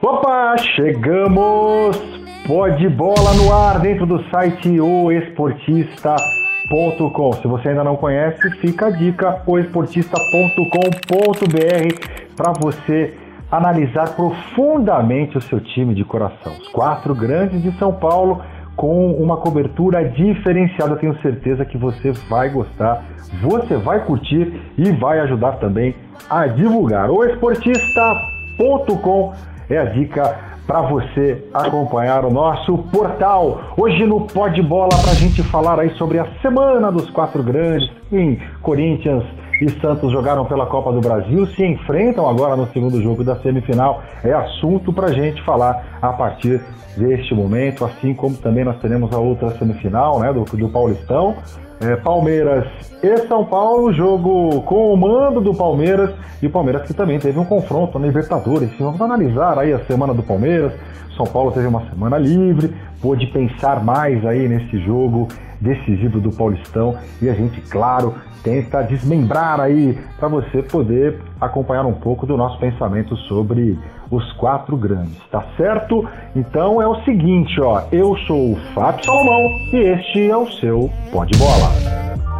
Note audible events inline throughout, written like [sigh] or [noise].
Opa, chegamos! Pode bola no ar dentro do site oesportista.com. Se você ainda não conhece, fica a dica oesportista.com.br para você analisar profundamente o seu time de coração. Os quatro grandes de São Paulo com uma cobertura diferenciada. Tenho certeza que você vai gostar, você vai curtir e vai ajudar também a divulgar. O esportista.com é a dica para você acompanhar o nosso portal. Hoje no Pode Bola para a gente falar aí sobre a semana dos quatro grandes. Em Corinthians e Santos jogaram pela Copa do Brasil, se enfrentam agora no segundo jogo da semifinal. É assunto para gente falar a partir deste momento, assim como também nós teremos a outra semifinal né, do, do Paulistão. É, Palmeiras e São Paulo, jogo com o mando do Palmeiras e o Palmeiras que também teve um confronto na Libertadores. Vamos analisar aí a semana do Palmeiras. São Paulo teve uma semana livre, pôde pensar mais aí nesse jogo decisivo do Paulistão e a gente, claro, tenta desmembrar aí para você poder acompanhar um pouco do nosso pensamento sobre os quatro grandes, tá certo? Então é o seguinte, ó, eu sou o Fábio Salomão e este é o seu Pode Bola.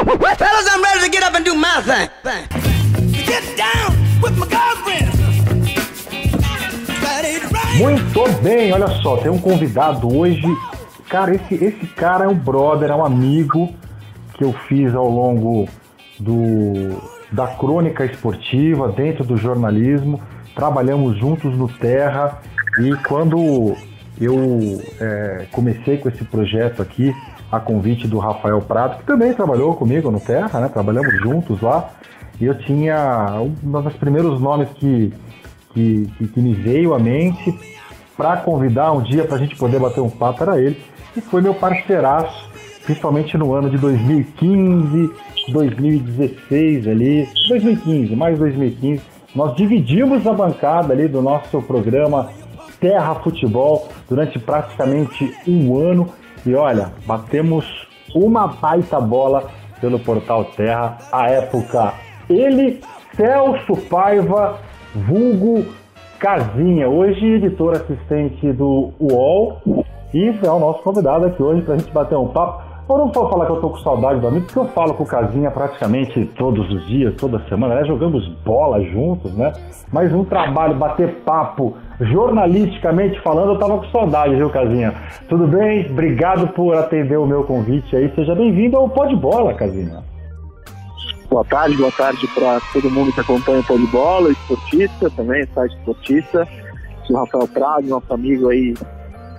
Fellas, I'm ready to get up and do my thing. Get down with my girlfriend. Muito bem, olha só, tem um convidado hoje. Cara, esse, esse cara é um brother, é um amigo que eu fiz ao longo do, da crônica esportiva, dentro do jornalismo. Trabalhamos juntos no Terra e quando eu é, comecei com esse projeto aqui, a convite do Rafael Prado, que também trabalhou comigo no Terra, né? Trabalhamos juntos lá. E eu tinha um dos primeiros nomes que, que, que, que me veio à mente para convidar um dia para a gente poder bater um papo era ele, e foi meu parceiraço, principalmente no ano de 2015, 2016 ali, 2015, mais 2015. Nós dividimos a bancada ali do nosso programa Terra Futebol durante praticamente um ano e olha, batemos uma baita bola pelo Portal Terra, a época ele, Celso Paiva, vulgo Casinha, hoje editor assistente do UOL, e é o nosso convidado aqui hoje para a gente bater um papo. Eu não vou falar que eu tô com saudade do amigo, porque eu falo com o Casinha praticamente todos os dias, toda semana, né? Jogamos bola juntos, né? Mas um trabalho, bater papo, jornalisticamente falando, eu tava com saudade, viu, Casinha? Tudo bem? Obrigado por atender o meu convite aí. Seja bem-vindo ao Pode Bola, Casinha. Boa tarde, boa tarde para todo mundo que acompanha o Pó de Bola, esportista também, site esportista. O Rafael Prado, nosso amigo aí,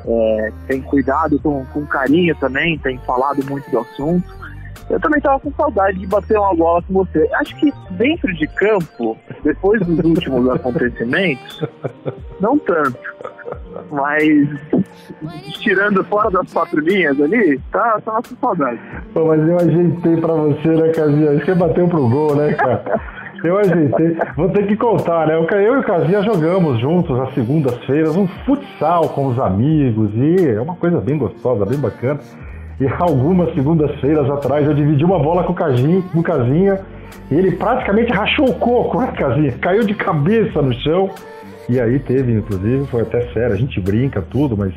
é, tem cuidado com, com carinho também, tem falado muito do assunto. Eu também estava com saudade de bater uma bola com você. Acho que dentro de campo, depois dos últimos [laughs] acontecimentos, não tanto. Mas tirando fora das quatro linhas ali, tá, tava com saudade. Pô, mas eu ajeitei pra você, né, Casinha? Você bateu pro gol, né, cara? Eu ajeitei. Vou ter que contar, né? Eu e o Casinha jogamos juntos às segundas-feiras um futsal com os amigos e é uma coisa bem gostosa, bem bacana. E algumas segundas-feiras atrás eu dividi uma bola com o Casinha, com o Casinha e ele praticamente rachou o coco, né, Casinha? Caiu de cabeça no chão. E aí teve, inclusive, foi até sério, a gente brinca tudo, mas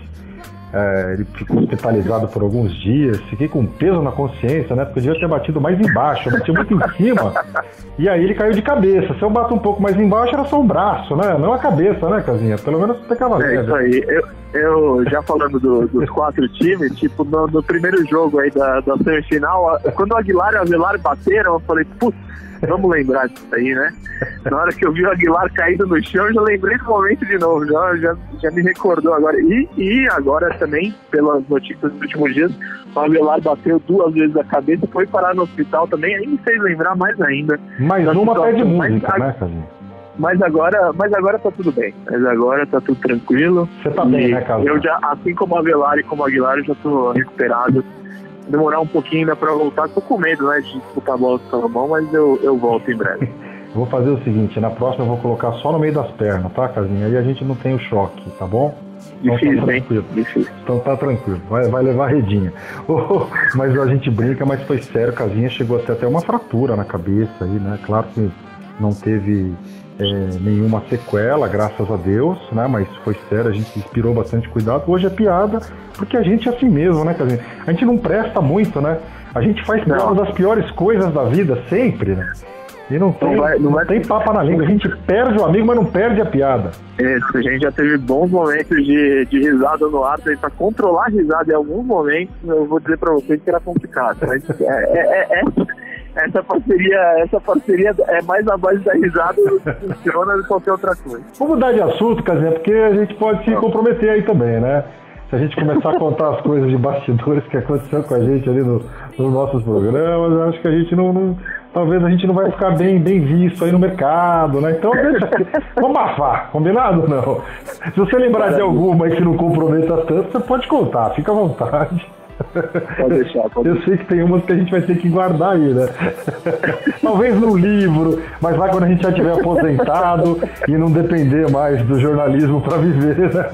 é, ele ficou hospitalizado por alguns dias, fiquei com peso na consciência, né? Porque eu devia ter batido mais embaixo, eu bati muito em cima, e aí ele caiu de cabeça. Se eu bato um pouco mais embaixo, era só um braço, né? Não a cabeça, né, Casinha? Pelo menos você ficava É isso aí. Eu, eu já falando do- dos quatro times, tipo, no, no primeiro jogo aí da, da semifinal, quando o Aguilar e o Avelar bateram, eu falei, putz, [laughs] vamos lembrar disso aí, né? Na hora que eu vi o Aguilar caído no chão, eu já lembrei do momento de novo, já, já, já me recordou agora. E, e agora também, pelas notícias dos últimos dias, o Aguilar bateu duas vezes a cabeça, foi parar no hospital também, aí me fez lembrar mais ainda. Mais uma pé de situação. Mas música, a- né, Casinha? Mas agora, mas agora tá tudo bem. Mas agora tá tudo tranquilo. Você tá bem, né, Casinha? Eu já, assim como a Avelar e como a Aguilar, eu já tô recuperado. Demorar um pouquinho ainda pra voltar. Tô com medo, né, de disputar a bola com o Salomão, mas eu, eu volto em breve. [laughs] Vou fazer o seguinte, na próxima eu vou colocar só no meio das pernas, tá, Casinha? Aí a gente não tem o choque, tá bom? Então tá Difícil, hein? tranquilo. Difícil. Então tá tranquilo, vai, vai levar a redinha. [laughs] Oh, mas a gente brinca, mas foi sério, Casinha chegou a ter até uma fratura na cabeça aí, né? Claro que não teve é, nenhuma sequela, graças a Deus, né? Mas foi sério, a gente inspirou bastante cuidado. Hoje é piada, porque a gente é assim mesmo, né? A gente não presta muito, né? A gente faz Não. uma das piores coisas da vida, sempre, né? E não tem, vai- não não vai- tem papa na língua. A gente perde o amigo, mas não perde a piada. É, a gente já teve bons momentos de, de risada no ar, para controlar a risada em alguns momentos, eu vou dizer para vocês que era complicado. Mas é, é- é- é- essa, parceria, essa parceria é mais na base da risada do que [laughs] funciona do que qualquer outra coisa. Vamos mudar de assunto, Casinha, porque a gente pode se comprometer aí também, né? Se a gente começar a contar as coisas de bastidores que aconteceu com a gente ali no- nos nossos programas, acho que a gente não, não- Talvez a gente não vai ficar bem, bem visto aí no mercado, né? Então deixa. [laughs] Vamos abafar, combinado? Não. Se você lembrar de alguma que não comprometa tanto, você pode contar, fica à vontade. Pode deixar, pode Eu sei que tem umas que a gente vai ter que guardar aí, né? [laughs] Talvez no livro, mas lá quando a gente já tiver aposentado e não depender mais do jornalismo para viver, né?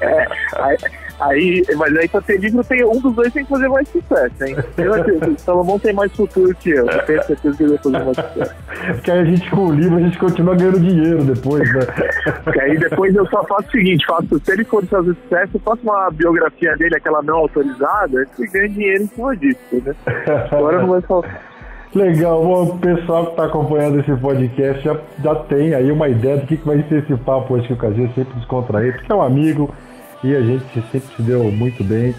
É, aí, aí- mas aí pra ter livro, tem, um dos dois tem que fazer mais sucesso, hein? Eu, acredito, o Salomão tem mais futuro que eu, eu tenho certeza que ele vai fazer mais sucesso. Porque aí a gente com o livro a gente continua ganhando dinheiro depois, né? Porque aí depois eu só faço o seguinte, faço, se ele for fazer sucesso, eu faço uma biografia dele, aquela não autorizada, e ganho dinheiro em cima disso, né? Agora não vai faltar. Legal, bom, o pessoal que está acompanhando esse podcast já, já tem aí uma ideia do que, que vai ser esse papo hoje que o Casinha sempre descontraído, porque é um amigo e a gente sempre se deu muito bem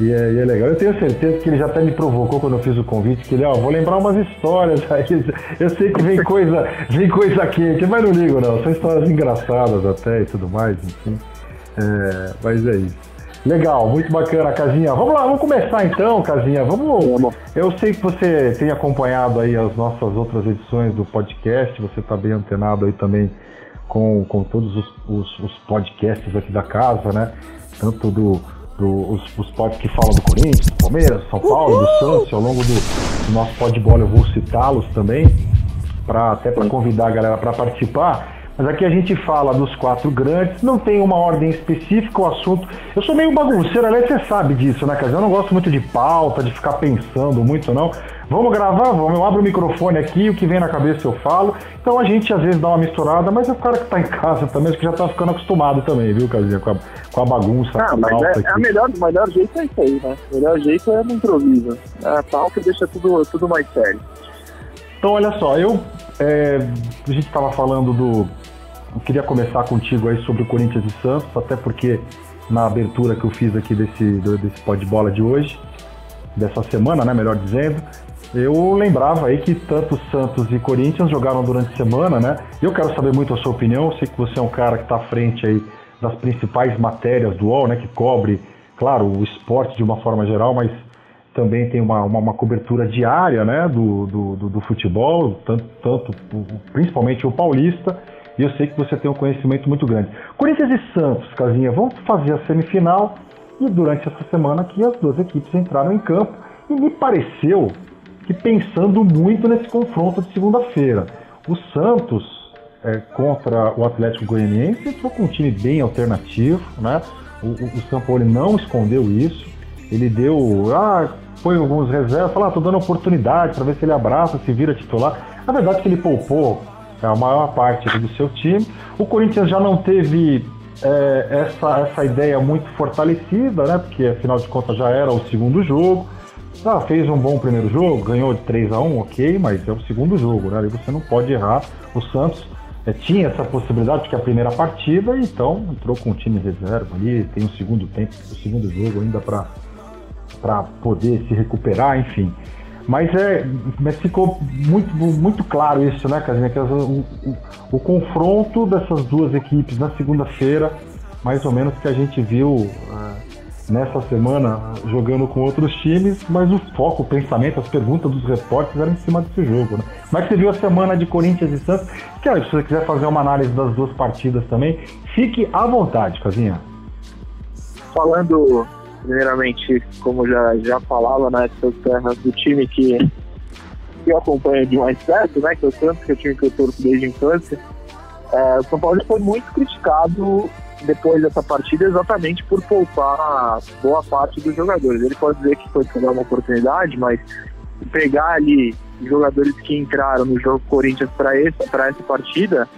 e é, e é legal. Eu tenho certeza que ele já até me provocou quando eu fiz o convite, que ele, ó, vou lembrar umas histórias aí. Eu sei que vem coisa, vem coisa quente, mas não ligo não, são histórias engraçadas até e tudo mais, enfim. É, mas é isso. Legal, muito bacana, Casinha. Vamos lá, vamos começar então, Casinha. Vamos. Vamos. Eu sei que você tem acompanhado aí as nossas outras edições do podcast, você está bem antenado aí também com, com todos os, os, os podcasts aqui da casa, né? Tanto do, do os, os podcasts que falam do Corinthians, do Palmeiras, do São Paulo, do Santos, ao longo do, do nosso podbola eu vou citá-los também, pra, até para convidar a galera para participar. Mas aqui a gente fala dos quatro grandes, não tem uma ordem específica o assunto. Eu sou meio bagunceiro, aliás, você sabe disso, né, Casinha? Eu não gosto muito de pauta, de ficar pensando muito, não. Vamos gravar? Vamos. Eu abro o microfone aqui, o que vem na cabeça eu falo. Então a gente às vezes dá uma misturada, mas é o cara que tá em casa também, acho que já tá ficando acostumado também, viu, Casinha? Com a, com a bagunça. Ah, mas é, é aqui. a melhor, o melhor jeito é isso aí, né? O melhor jeito é no improviso. A pauta deixa tudo, tudo mais sério. Então, olha só, eu. é, a gente estava falando do. Eu queria começar contigo aí sobre o Corinthians e Santos, até porque na abertura que eu fiz aqui desse, desse pó de bola de hoje, dessa semana, né, melhor dizendo, eu lembrava aí que tanto Santos e Corinthians jogaram durante a semana, né? Eu quero saber muito a sua opinião, eu sei que você é um cara que está à frente aí das principais matérias do UOL, né, que cobre, claro, o esporte de uma forma geral, mas também tem uma, uma, uma cobertura diária né, do, do, do, do futebol, tanto, tanto principalmente o paulista, e eu sei que você tem um conhecimento muito grande. Corinthians e Santos, Casinha, vão fazer a semifinal. E durante essa semana aqui as duas equipes entraram em campo. E me pareceu que pensando muito nesse confronto de segunda-feira. O Santos é, contra o Atlético Goianiense entrou com um time bem alternativo, né? O, o, o São Paulo não escondeu isso. Ele deu, ah, põe alguns reservas, falou, ah, tô dando oportunidade para ver se ele abraça, se vira titular. A verdade é que ele poupou a maior parte do seu time. O Corinthians já não teve é, essa, essa ideia muito fortalecida, né? Porque afinal de contas já era o segundo jogo. Ah, fez um bom primeiro jogo, ganhou de 3 a 1 ok, mas é o segundo jogo, né? E você não pode errar. O Santos é, tinha essa possibilidade, porque é a primeira partida, então entrou com o time reserva ali, tem um segundo tempo, o segundo jogo ainda para poder se recuperar, enfim. Mas é, mas ficou muito, muito claro isso, né, Casinha? Que o, o- o confronto dessas duas equipes na segunda-feira, mais ou menos que a gente viu ah, nessa semana jogando com outros times, mas o foco, o pensamento, as perguntas dos repórteres eram em cima desse jogo, né? Mas você viu a semana de Corinthians e Santos, que se você quiser fazer uma análise das duas partidas também, fique à vontade, Casinha. falando primeiramente, como já, já falava, né, sou terras do time que, que eu acompanho de mais perto, né, que é o Santos, que é o time que eu torço desde a infância. É, o São Paulo foi muito criticado depois dessa partida exatamente por poupar boa parte dos jogadores. Ele pode dizer que foi uma oportunidade, mas pegar ali jogadores que entraram no jogo Corinthians para essa partida,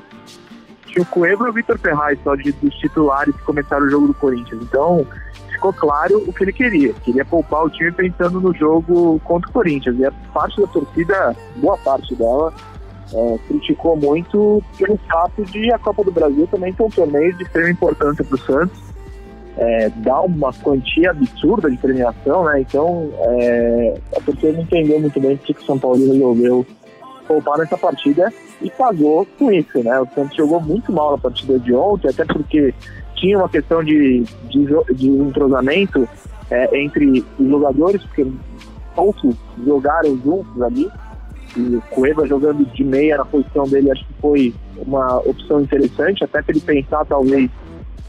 tinha o Coelho e o Vitor Ferraz só de, dos titulares que começaram o jogo do Corinthians. Então, ficou claro o que ele queria. Queria poupar o time pensando no jogo contra o Corinthians. E a parte da torcida, boa parte dela, é, criticou muito pelo fato de a Copa do Brasil também ser um torneio de extrema importância para o Santos. É, dá uma quantia absurda de premiação, né? Então é, a torcida não entendeu muito bem porque o São Paulo resolveu poupar nessa partida e pagou com isso, né? O Santos jogou muito mal na partida de ontem, até porque tinha uma questão de, de, de entrosamento é, entre os jogadores, porque poucos jogaram juntos ali, o Cueva jogando de meia na posição dele, acho que foi uma opção interessante, até para ele pensar talvez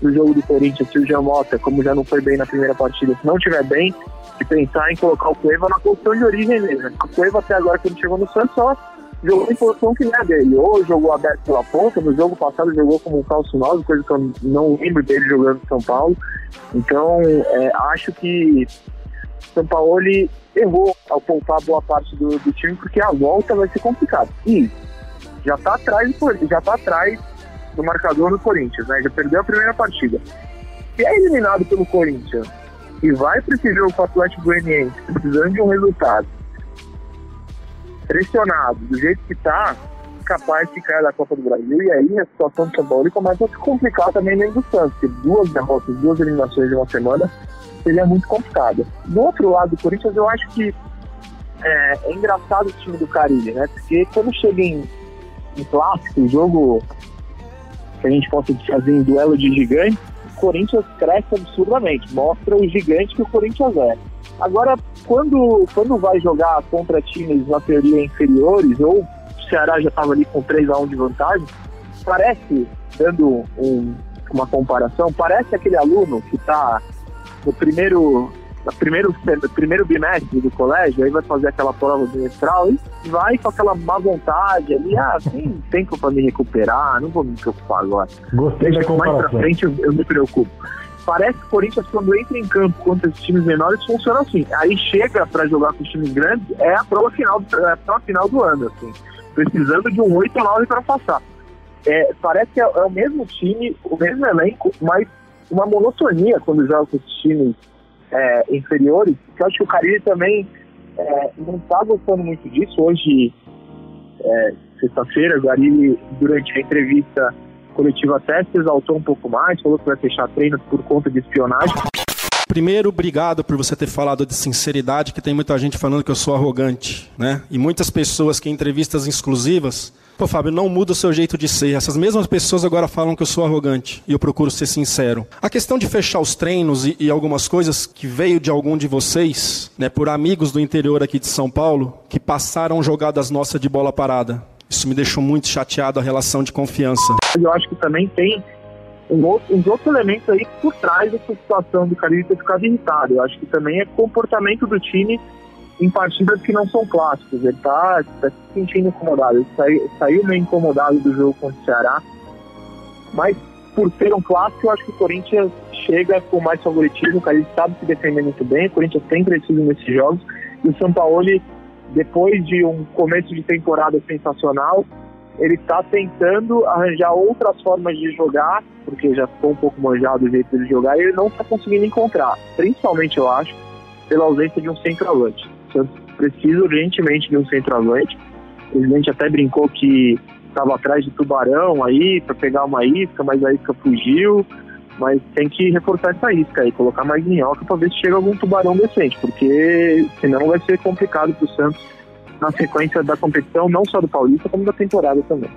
no jogo do Corinthians, se o Jamota, como já não foi bem na primeira partida, se não estiver bem, de pensar em colocar o Cueva na posição de origem mesmo. O Cueva até agora, quando chegou no Santos, só jogou em posição que não é dele. Ou jogou aberto pela ponta, no jogo passado jogou como um calço 9, coisa que eu não lembro dele jogando em São Paulo. Então, é, acho que São Paulo errou ao poupar boa parte do, do, time, porque a volta vai ser complicada. E já está atrás, já tá atrás do marcador do Corinthians, né? Já perdeu a primeira partida. Se é eliminado pelo Corinthians e vai com o Atlético Goianiense precisando de um resultado pressionado do jeito que está, capaz de cair da Copa do Brasil. E aí a situação do São Paulo começa a se complicar também dentro do Santos, porque duas derrotas, duas eliminações de uma semana seria muito complicada. Do outro lado do Corinthians, eu acho que é, é engraçado o time do Caribe, né? Porque quando chega em, em clássico, jogo que a gente possa fazer em duelo de gigantes, o Corinthians cresce absurdamente, mostra o gigante que o Corinthians é. Agora, quando, quando vai jogar contra times na teoria inferiores, ou o Ceará já estava ali com 3 a 1 de vantagem, parece, dando um, uma comparação, parece aquele aluno que está no primeiro, no primeiro, primeiro bimestre do colégio, aí vai fazer aquela prova bimestral e vai com aquela má vontade ali, ah, tem tempo para me recuperar, não vou me preocupar agora. Gostei da comparação. Mais pra frente eu, eu me preocupo parece que o Corinthians, quando entra em campo contra esses times menores, funciona assim. Aí chega para jogar com os times grandes, é a prova final, é a prova final do ano, assim. Precisando de um 8 ou 9 para passar. É, parece que é, é, o mesmo time, o mesmo elenco, mas uma monotonia quando joga com esses times é, inferiores. Que eu acho que o Caribe também é, não está gostando muito disso. Hoje, é, sexta-feira, o Guarini, durante a entrevista coletiva até se exaltou um pouco mais, falou que vai fechar treinos por conta de espionagem. Primeiro, obrigado por você ter falado de sinceridade, que tem muita gente falando que eu sou arrogante, né? E muitas pessoas que em entrevistas exclusivas, pô, Fábio, não muda o seu jeito de ser. Essas mesmas pessoas agora falam que eu sou arrogante e eu procuro ser sincero. A questão de fechar os treinos e, e algumas coisas que veio de algum de vocês, né, por amigos do interior aqui de São Paulo, que passaram jogadas nossas de bola parada. Isso me deixou muito chateado a relação de confiança. Eu acho que também tem um outro, uns outros elementos aí por trás dessa situação do Caribe ter ficado irritado. Eu acho que também é comportamento do time em partidas que não são clássicos. Ele está tá se sentindo incomodado. Ele saiu, saiu meio incomodado do jogo contra o Ceará. Mas por ser um clássico, eu acho que o Corinthians chega com mais favoritismo. O Caribe sabe se defender muito bem. O Corinthians tem crescido nesses jogos. E o São Paulo depois de um começo de temporada sensacional, ele está tentando arranjar outras formas de jogar, porque já ficou um pouco manjado o jeito de jogar, e ele não está conseguindo encontrar. Principalmente, eu acho, pela ausência de um centroavante. O Santos precisa urgentemente de um centroavante. O presidente até brincou que estava atrás de tubarão aí para pegar uma isca, mas a isca fugiu mas tem que reforçar essa isca aí, colocar mais minhoca para ver se chega algum tubarão decente, porque senão vai ser complicado para o Santos na sequência da competição, não só do Paulista, como da temporada também.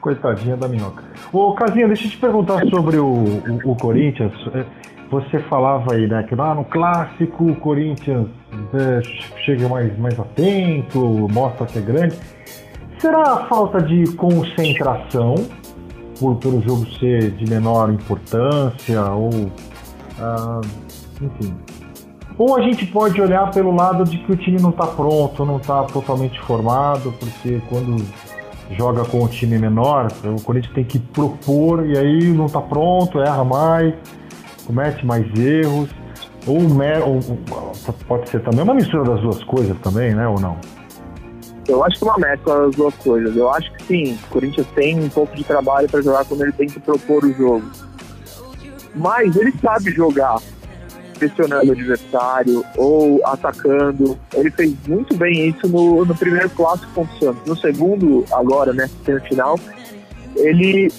Coitadinha da minhoca. Ô, Casinha, deixa eu te perguntar sobre o, o, o Corinthians. É, você falava aí, né, que lá no clássico o Corinthians é, chega mais, mais atento, mostra que é grande. Será a falta de concentração por, pelo jogo ser de menor importância ou ah, enfim. Ou a gente pode olhar pelo lado de que o time não está pronto, não está totalmente formado, porque quando joga com o time menor, o Corinthians tem que propor e aí não está pronto, erra mais, comete mais erros. Ou, ou, pode ser também uma mistura das duas coisas também, né? Ou não? Eu acho que uma mescla das duas coisas. Eu acho que sim, o Corinthians tem um pouco de trabalho para jogar quando ele tem que propor o jogo. Mas ele sabe jogar pressionando o adversário ou atacando. Ele fez muito bem isso no, no primeiro clássico contra o Santos. No segundo, agora, né, no final, ele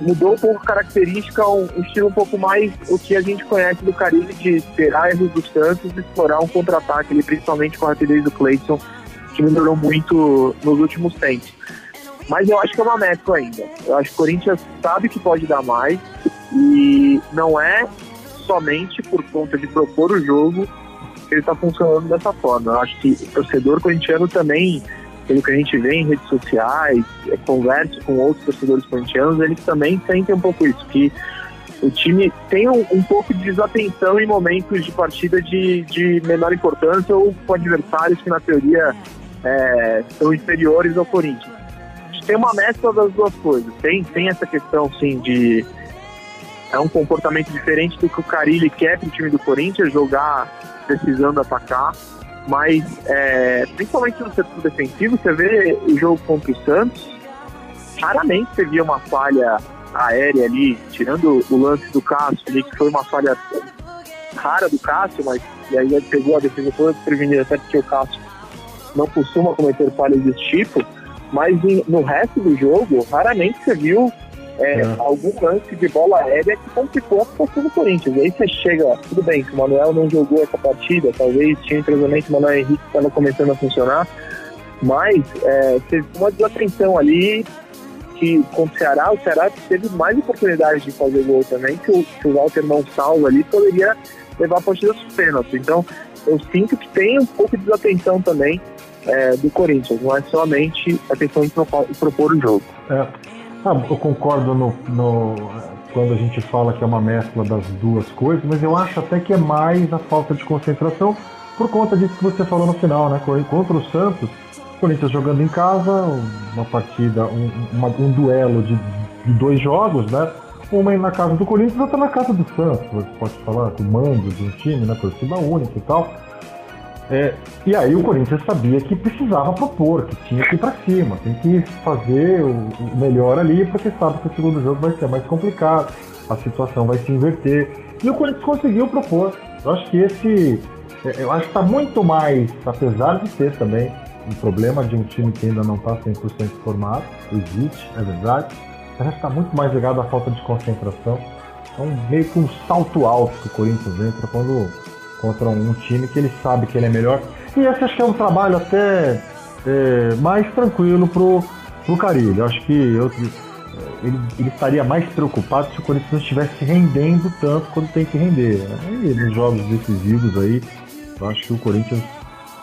mudou um pouco a característica, um, um, estilo um pouco mais o que a gente conhece do Caribe de esperar erros do Santos e explorar um contra-ataque, principalmente com a rapidez do Clayton, que melhorou muito nos últimos tempos. Mas eu acho que é uma mescla ainda. Eu acho que o Corinthians sabe que pode dar mais e não é somente por conta de propor o jogo ele está funcionando dessa forma. Eu acho que o torcedor corintiano também, pelo que a gente vê em redes sociais, é, conversa com outros torcedores corintianos, eles também sentem um pouco isso, que o time tem um, um pouco de desatenção em momentos de partida de, de menor importância ou com adversários que na teoria é, são inferiores ao Corinthians. Tem uma mescla das duas coisas. Tem, tem essa questão, sim, de é um comportamento diferente do que o Carilli quer para o time do Corinthians, jogar precisando atacar. Mas, é, principalmente no setor defensivo, você vê o jogo contra o Santos, raramente você via uma falha aérea ali, tirando o lance do Cássio ali, que foi uma falha rara do Cássio, mas e aí ele pegou a defesa toda prevenida, até porque o Cássio não costuma cometer falhas desse tipo, mas no resto do jogo, raramente você viu é, é. algum lance de bola aérea que complicou a situação do Corinthians. E aí você chega, tudo bem, que o Manuel não jogou essa partida, talvez tinha entrosamento, o Manuel Henrique estava começando a funcionar, mas é, teve uma desatenção ali que contra o Ceará, o Ceará teve mais oportunidades de fazer gol também, que o, que o Walter não salva ali, poderia levar a partida para pênaltis. Então, eu sinto que tem um pouco de desatenção também é, do Corinthians, não é somente a questão de propor, propor o jogo. É. Ah, eu concordo no, no, quando a gente fala que é uma mescla das duas coisas, mas eu acho até que é mais a falta de concentração por conta disso que você falou no final, né? Contra o Santos, o Corinthians jogando em casa, uma partida, um, uma, um duelo de, de, dois jogos, né? Uma na casa do Corinthians e outra na casa do Santos. Você pode falar com mando de um time, né? Torcida única e tal. É, e aí o Corinthians sabia que precisava propor, que tinha que ir para cima, tem que fazer o, melhor ali, porque sabe que o segundo jogo vai ser mais complicado, a situação vai se inverter. E o Corinthians conseguiu propor. Eu acho que esse. É, eu acho que está muito mais, apesar de ter também um problema de um time que ainda não está 100% formado, existe, é verdade, mas acho que está muito mais ligado à falta de concentração. É um meio que um salto alto que o Corinthians entra quando contra um time que ele sabe que ele é melhor. E esse acho que é um trabalho até é, mais tranquilo pro, pro Carilho. Acho que eu, ele, ele, estaria mais preocupado se o Corinthians não estivesse rendendo tanto quando tem que render. E nos jogos decisivos aí, eu acho que o Corinthians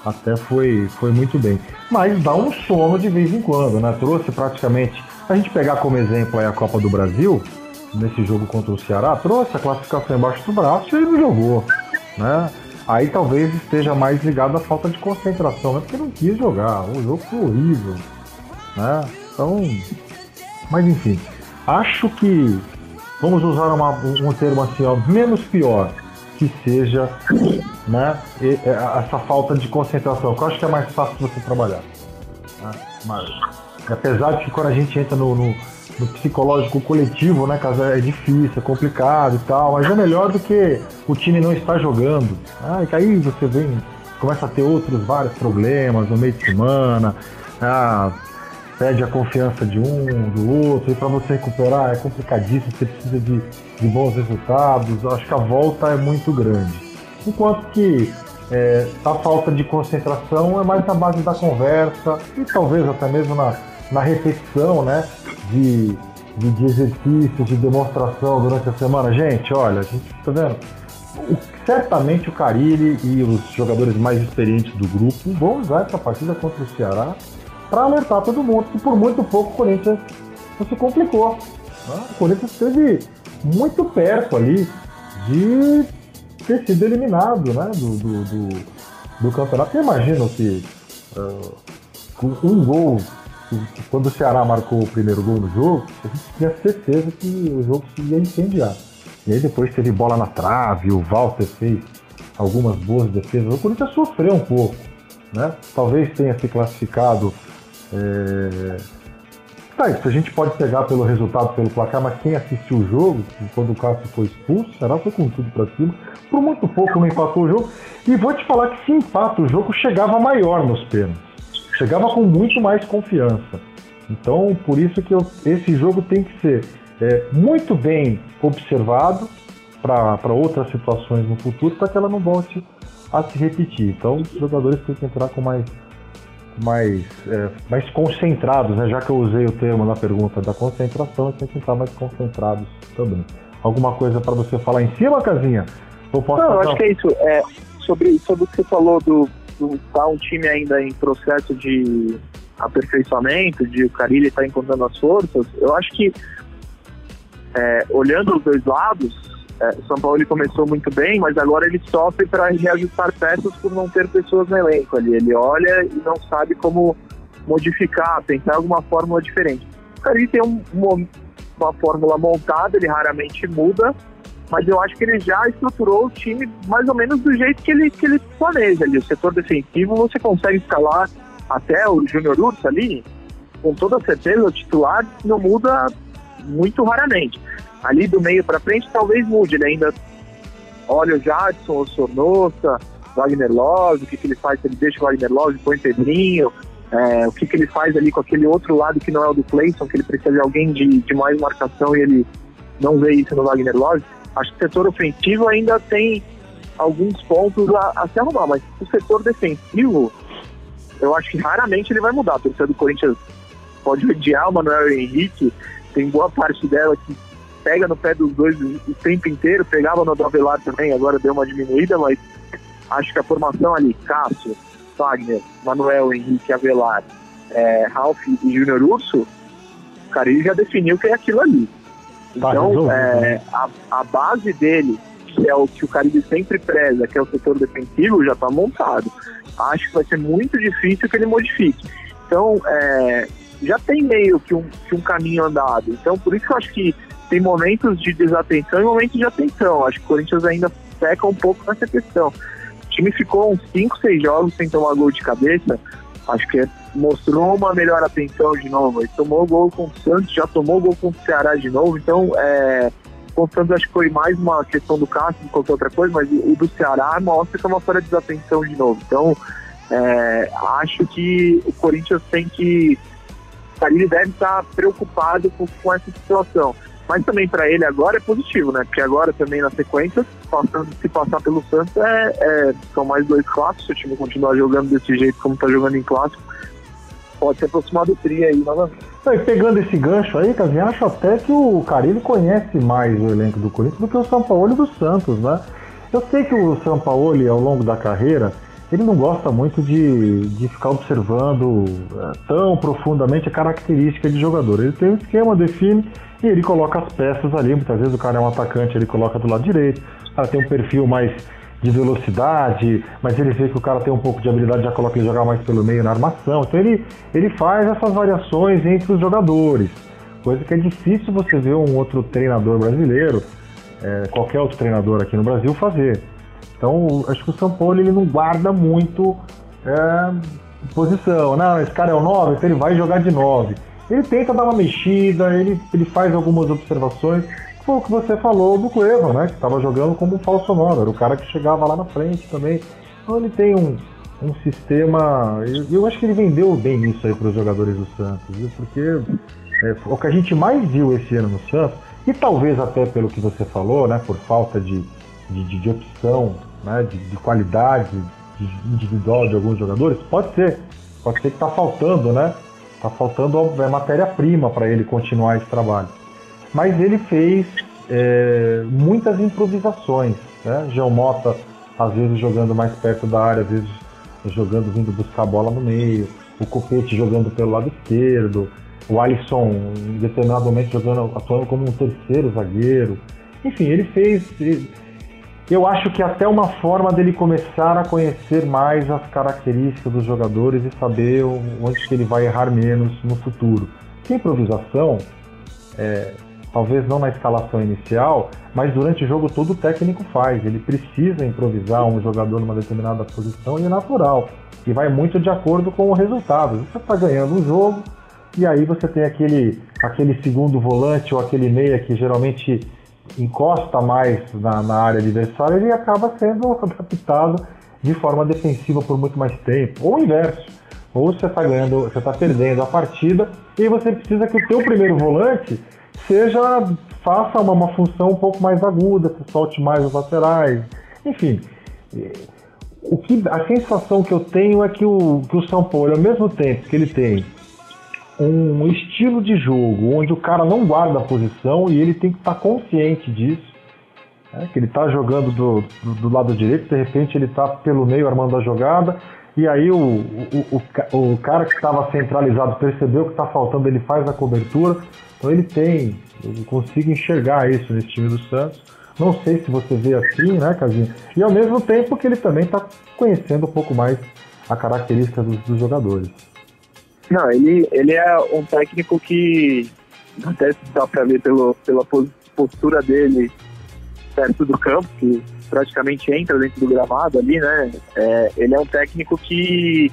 até foi, foi muito bem. Mas dá um sono de vez em quando, né? Trouxe praticamente. A gente pegar como exemplo aí a Copa do Brasil, nesse jogo contra o Ceará, trouxe a classificação embaixo do braço e ele não jogou né? Aí talvez esteja mais ligado à falta de concentração, né? Porque não quis jogar, o jogo foi horrível, né? Então, mas enfim, acho que vamos usar uma, um termo assim, ó, menos pior que seja, né? essa falta de concentração, que eu acho que é mais fácil você trabalhar. Né? Mas, apesar de que quando a gente entra no, no no psicológico coletivo, né, caso é difícil, é complicado e tal, mas é melhor do que o time não estar jogando. Ah, que aí você vem, começa a ter outros vários problemas no meio de semana, ah, perde a confiança de um, do outro, e para você recuperar é complicadíssimo, você precisa de, de bons resultados. Acho que a volta é muito grande. Enquanto que é, a falta de concentração é mais na base da conversa e talvez até mesmo na, na repetição, né? De, de, de exercício, de demonstração durante a semana. Gente, olha, a gente tá vendo? O, certamente o Carilli e os jogadores mais experientes do grupo vão usar essa partida contra o Ceará para alertar todo mundo que por muito pouco o Corinthians se complicou. Né? O Corinthians esteve muito perto ali de ter sido eliminado né, do, do, do, do campeonato. Eu imagino que uh, um gol, quando o Ceará marcou o primeiro gol no jogo, a gente tinha certeza que o jogo ia incendiar. E aí depois teve bola na trave, o Walter fez algumas boas defesas. O Corinthians sofreu um pouco. Né? Talvez tenha se classificado. É... Tá, isso a gente pode pegar pelo resultado, pelo placar, mas quem assistiu o jogo, quando o Cássio foi expulso, será foi com tudo para cima. Por muito pouco não empatou o jogo. E vou te falar que se empata o jogo, chegava maior nos pênaltis. Chegava com muito mais confiança. Então, por isso que eu, esse jogo tem que ser é, muito bem observado para outras situações no futuro, para que ela não volte a se repetir. Então, os jogadores têm que entrar com mais, mais, é, mais concentrados, né? já que eu usei o termo na pergunta da concentração, tem que entrar mais concentrados também. Alguma coisa para você falar em cima, Casinha? Ou posso não, acho que é isso. É, sobre, sobre o que você falou do, do estar tá um time ainda em processo de aperfeiçoamento, de o Carilli estar tá encontrando as forças, eu acho que é, olhando os dois lados, é, São Paulo ele começou muito bem, mas agora ele sofre para reajustar peças por não ter pessoas no elenco ali. Ele olha e não sabe como modificar, pensar alguma fórmula diferente. O Cari tem um, uma, uma fórmula montada, ele raramente muda, mas eu acho que ele já estruturou o time mais ou menos do jeito que ele, que ele planeja ali. O setor defensivo você consegue escalar até o Júnior Urso ali, com toda certeza, o titular não muda muito raramente. Ali do meio para frente talvez mude, ele ainda olha o Jadson, o Sornosa, Wagner Love, o que, que ele faz, ele deixa o Wagner Love, põe Pedrinho, é, o que, que ele faz ali com aquele outro lado que não é o do Clayson, que ele precisa de alguém de, de mais marcação e ele não vê isso no Wagner Love. Acho que o setor ofensivo ainda tem alguns pontos a, a se arrumar, mas o setor defensivo, eu acho que raramente ele vai mudar. A torcida do Corinthians pode odiar o Manuel Henrique, tem boa parte dela que pega no pé dos dois o tempo inteiro, pegava no Avelar também, agora deu uma diminuída, mas acho que a formação ali, Cássio, Wagner, Manuel, Henrique, Avelar, é, Ralph e Júnior Urso, o Carilli já definiu que é aquilo ali. Tá então, é, a, a base dele, que é o que o Carilli sempre preza, que é o setor defensivo, já está montado. Acho que vai ser muito difícil que ele modifique. Então, é, já tem meio que um, que um caminho andado. Então, por isso que eu acho que tem momentos de desatenção e momentos de atenção. Acho que o Corinthians ainda peca um pouco nessa questão. O time ficou uns 5, 6 jogos sem tomar gol de cabeça. Acho que mostrou uma melhor atenção de novo. Ele tomou gol com o Santos, já tomou gol com o Ceará de novo. Então, é, o Santos acho que foi mais uma questão do Cássio do que outra coisa, mas o do Ceará mostra que é uma fora de desatenção de novo. Então, é, acho que o Corinthians tem que. Ele deve estar preocupado com, com essa situação. Mas também para ele agora é positivo, né? Porque agora também na sequência, passando, se passar pelo Santos, é, é, são mais dois clássicos. Se o time continuar jogando desse jeito como está jogando em clássico, pode se aproximar do tri aí novamente. E pegando esse gancho aí, Casinha, acho até que o Carilli conhece mais o elenco do Corinthians do que o São Paulo e do Santos, né? Eu sei que o São Paulo, ao longo da carreira, ele não gosta muito de, de ficar observando é, tão profundamente a característica de jogador. Ele tem um esquema, define e ele coloca as peças ali. Muitas vezes o cara é um atacante, ele coloca do lado direito. O cara tem um perfil mais de velocidade, mas ele vê que o cara tem um pouco de habilidade, já coloca ele jogar mais pelo meio na armação. Então ele, ele faz essas variações entre os jogadores, coisa que é difícil você ver um outro treinador brasileiro, é, qualquer outro treinador aqui no Brasil fazer. Então, acho que o Paulo ele não guarda muito é, posição. Não, esse cara é o 9, então ele vai jogar de 9. Ele tenta dar uma mexida, ele, ele faz algumas observações. Foi o que você falou do Cueva, né? Que estava jogando como um falso 9, era o cara que chegava lá na frente também. Então ele tem um, um sistema. Eu, eu acho que ele vendeu bem isso aí para os jogadores do Santos, viu? Porque é, o que a gente mais viu esse ano no Santos, e talvez até pelo que você falou, né? Por falta de, de, de opção né, de, de qualidade de individual de alguns jogadores? Pode ser. Pode ser que está faltando, né? Está faltando é, matéria-prima para ele continuar esse trabalho. Mas ele fez é, muitas improvisações. Né? João às vezes jogando mais perto da área, às vezes jogando, vindo buscar a bola no meio. O Copete jogando pelo lado esquerdo. O Alisson, em determinado momento, jogando, atuando como um terceiro zagueiro. Enfim, ele fez eu acho que até uma forma dele começar a conhecer mais as características dos jogadores e saber onde que ele vai errar menos no futuro. Que improvisação, é, talvez não na escalação inicial, mas durante o jogo todo o técnico faz. Ele precisa improvisar um jogador numa determinada posição e é natural. E vai muito de acordo com o resultado. Você está ganhando um jogo e aí você tem aquele, aquele segundo volante ou aquele meia que geralmente encosta mais na, na área adversária, ele acaba sendo [laughs] adaptado de forma defensiva por muito mais tempo. Ou o inverso. Ou você está ganhando, você está perdendo a partida e você precisa que o teu primeiro volante seja faça uma, uma função um pouco mais aguda, que solte mais os laterais, enfim. O que, a sensação que eu tenho é que o, que o São Paulo, ao mesmo tempo que ele tem um estilo de jogo onde o cara não guarda a posição e ele tem que estar tá consciente disso. Né? Que ele está jogando do, do, do, lado direito, de repente ele está pelo meio armando a jogada, e aí o, o, o, o cara que estava centralizado percebeu que está faltando, ele faz a cobertura. Então ele tem, eu consigo enxergar isso nesse time do Santos. Não sei se você vê assim, né, Casinho? E ao mesmo tempo que ele também está conhecendo um pouco mais a característica dos, dos jogadores. Não, ele, ele é um técnico que até dá para ver pelo, pela postura dele perto do campo, que praticamente entra dentro do gramado ali, né? É, ele é um técnico que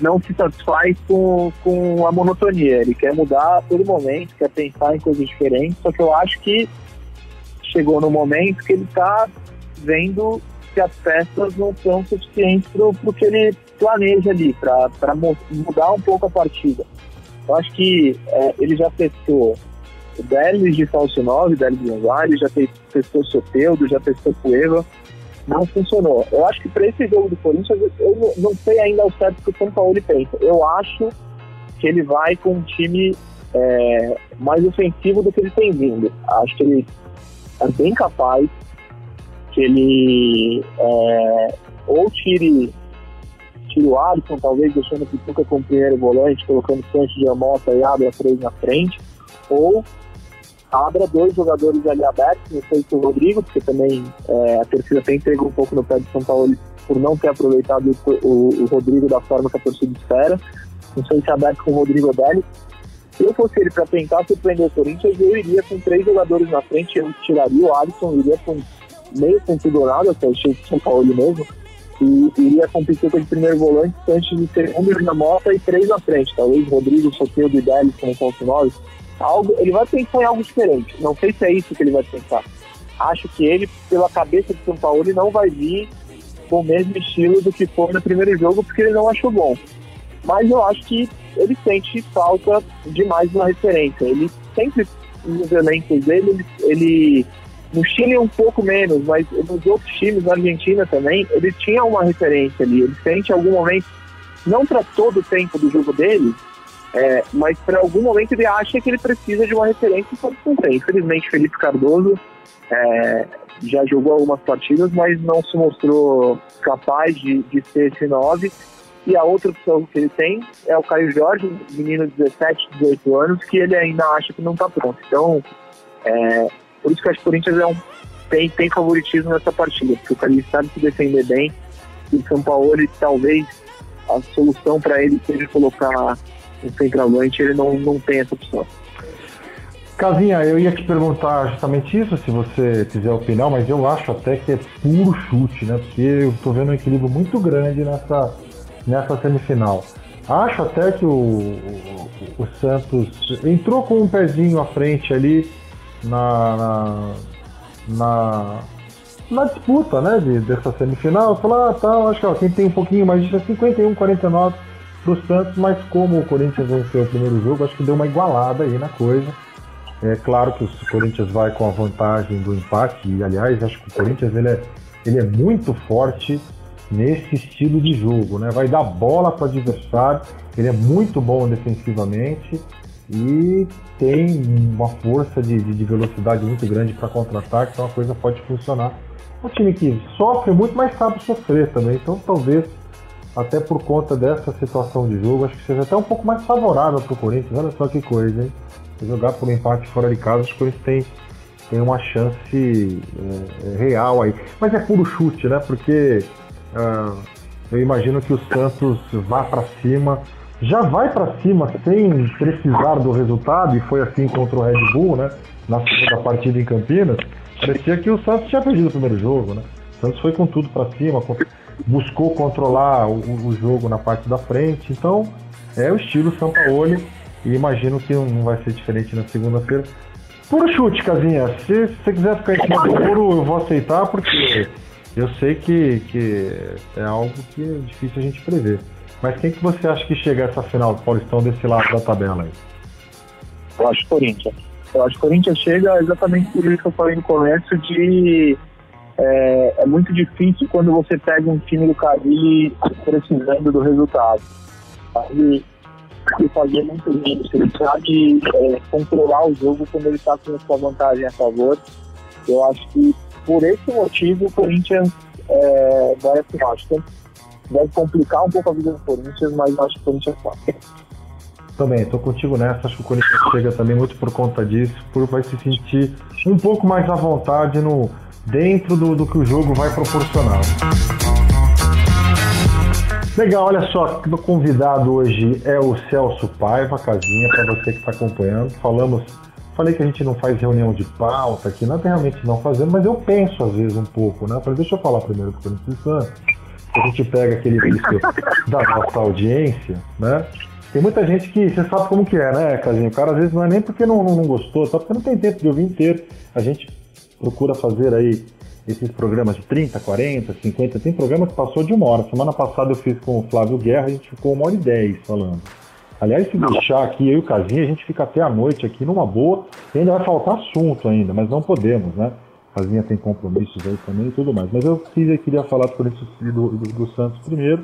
não se satisfaz com, com a monotonia. Ele quer mudar a todo momento, quer pensar em coisas diferentes. Só que eu acho que chegou no momento que ele está vendo que as peças não são suficientes para o que ele planeja ali, para mudar um pouco a partida. Eu acho que é, ele já testou o Delis de falso 9, Delis Gonzalez, já testou Soteudo, já testou Cueva, não funcionou. Eu acho que para esse jogo do Corinthians, eu não sei ainda o certo que o São Paulo pensa. Eu acho que ele vai com um time é, mais ofensivo do que ele tem vindo. Acho que ele é bem capaz que ele é, ou tire, tire o Alisson, talvez deixando o Pituca como primeiro volante, colocando Sanches de Amota e abra três na frente, ou abra dois jogadores ali abertos, não sei se o Rodrigo, porque também é, a torcida até entregou um pouco no pé de São Paulo por não ter aproveitado o, o, o Rodrigo da forma que a torcida espera. Não sei se é aberto com o Rodrigo Odelli. Se eu fosse ele para tentar surpreender o Corinthians, eu iria com três jogadores na frente, eu tiraria o Alisson, iria com meio configurado, que é o cheio de São Paulo mesmo, e iria competir com o primeiro volante antes de um na moto e três na frente, talvez Rodrigo, Soteldo e Delis como falso 9. Algo, ele vai pensar em algo diferente. Não sei se é isso que ele vai pensar. Acho que ele, pela cabeça de São Paulo, ele não vai vir com o mesmo estilo do que foi no primeiro jogo, porque ele não achou bom. Mas eu acho que ele sente falta demais na referência. Ele sempre, nos elencos dele, ele, ele no Chile um pouco menos, mas nos outros times, na Argentina também, ele tinha uma referência ali. Ele sente em algum momento, não para todo o tempo do jogo dele, é, mas para algum momento ele acha que ele precisa de uma referência e não tem. Infelizmente, Felipe Cardoso é, já jogou algumas partidas, mas não se mostrou capaz de, de ser esse 9. E a outra opção que ele tem é o Caio Jorge, menino de 17, 18 anos, que ele ainda acha que não está pronto. Então, é, por isso que acho que o Corinthians é um, tem, tem favoritismo nessa partida, porque o Carlinhos sabe se defender bem e o São Paulo talvez a solução para ele seja colocar um centroavante, ele não, não tem essa opção. Casinha, eu ia te perguntar justamente isso, se você quiser opinar, mas eu acho até que é puro chute, né? Porque eu tô vendo um equilíbrio muito grande nessa, nessa semifinal. Acho até que o, o, o Santos entrou com um pezinho à frente ali, na, na, na, na disputa né, de, dessa semifinal. Falar, ah, tá, acho que ó, quem tem um pouquinho mais disso é 51, 49 para o Santos, mas como o Corinthians venceu o primeiro jogo, acho que deu uma igualada aí na coisa. É claro que o Corinthians vai com a vantagem do empate, e aliás, acho que o Corinthians ele é, ele é muito forte nesse estilo de jogo, né? Vai dar bola para o adversário, ele é muito bom defensivamente e tem uma força de, de, de velocidade muito grande para contra-ataque, então a coisa pode funcionar. Um time que sofre muito, mas sabe sofrer também, então talvez até por conta dessa situação de jogo, acho que seja até um pouco mais favorável para o Corinthians. Olha só que coisa, hein? Jogar por um empate fora de casa, acho que o Corinthians tem, tem uma chance é, real aí. Mas é puro chute, né? Porque uh, eu imagino que o Santos vá para cima, já vai para cima sem precisar do resultado, e foi assim contra o Red Bull, né? Na segunda partida em Campinas. Parecia que o Santos tinha perdido o primeiro jogo, né? O Santos foi com tudo para cima, buscou controlar o, o, jogo na parte da frente. Então, é o estilo Sampaoli e imagino que não vai ser diferente na segunda-feira. Puro chute, Casinha. Se você quiser ficar em cima do muro, eu vou aceitar, porque eu sei que, que é algo que é difícil a gente prever. Mas quem que você acha que chega a essa final Paulistão desse lado da tabela aí? Eu acho Corinthians. Eu acho que o Corinthians chega exatamente por isso que eu falei no começo de é, é muito difícil quando você pega um time do Cari precisando do resultado. Sabe? Ele fazer muito bem, ele sabe é, controlar o jogo quando ele está com sua vantagem a favor. Eu acho que por esse motivo o Corinthians é, vai assim, acho que deve complicar um pouco a vida do Corinthians, mas acho que o Corinthians passa. Também, estou contigo nessa. Acho que o Corinthians chega também muito por conta disso, por vai se sentir um pouco mais à vontade no dentro do, do que o jogo vai proporcionar. Legal, olha só, o convidado hoje é o Celso Paiva, casinha, para você que está acompanhando. Falamos, falei que a gente não faz reunião de pauta aqui, nós realmente não fazemos, mas eu penso às vezes um pouco, né? Falei, deixa eu falar primeiro do Corinthians Santos. A gente pega aquele risco da nossa audiência, né? Tem muita gente que você sabe como que é, né, Casinho? O cara às vezes não é nem porque não, não, não gostou, só porque não tem tempo de ouvir inteiro. A gente procura fazer aí esses programas de 30, 40, 50. Tem programa que passou de uma hora. Semana passada eu fiz com o Flávio Guerra, a gente ficou uma hora e dez falando. Aliás, se deixar aqui eu e o Casinho, a gente fica até a noite aqui numa boa. E ainda vai faltar assunto ainda, mas não podemos, né? Casinha tem compromissos aí também e tudo mais. Mas eu queria falar do Corinthians do, do, do Santos primeiro,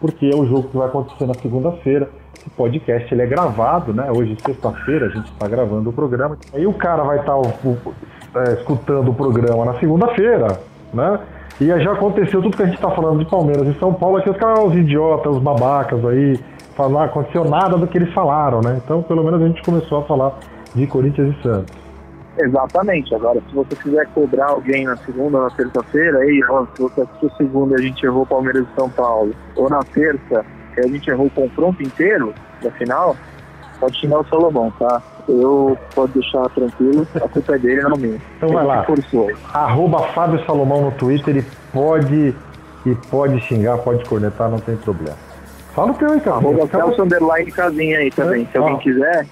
porque é o jogo que vai acontecer na segunda-feira. Esse podcast ele é gravado, né? Hoje, sexta-feira, a gente está gravando o programa. Aí o cara vai estar tá, é, escutando o programa na segunda-feira, né? E já aconteceu tudo que a gente está falando de Palmeiras e São Paulo, aqui os caras, os idiotas, os babacas aí, falar, aconteceu nada do que eles falaram, né? Então, pelo menos a gente começou a falar de Corinthians e Santos. Exatamente. Agora, se você quiser cobrar alguém na segunda ou na terça-feira, aí, ó, se você assistiu segunda a gente errou Palmeiras e São Paulo, ou na terça que a gente errou o confronto inteiro da final, pode xingar o Salomão, tá? Eu pode deixar tranquilo, a culpa é dele, não minha. Então vai lá. Forçou. Arroba Fábio Salomão no Twitter, ele pode e pode xingar, pode cornetar, não tem problema. Fala o teu aí, cara. Arroba Celso Underline Casinha aí também, é? se alguém ah. quiser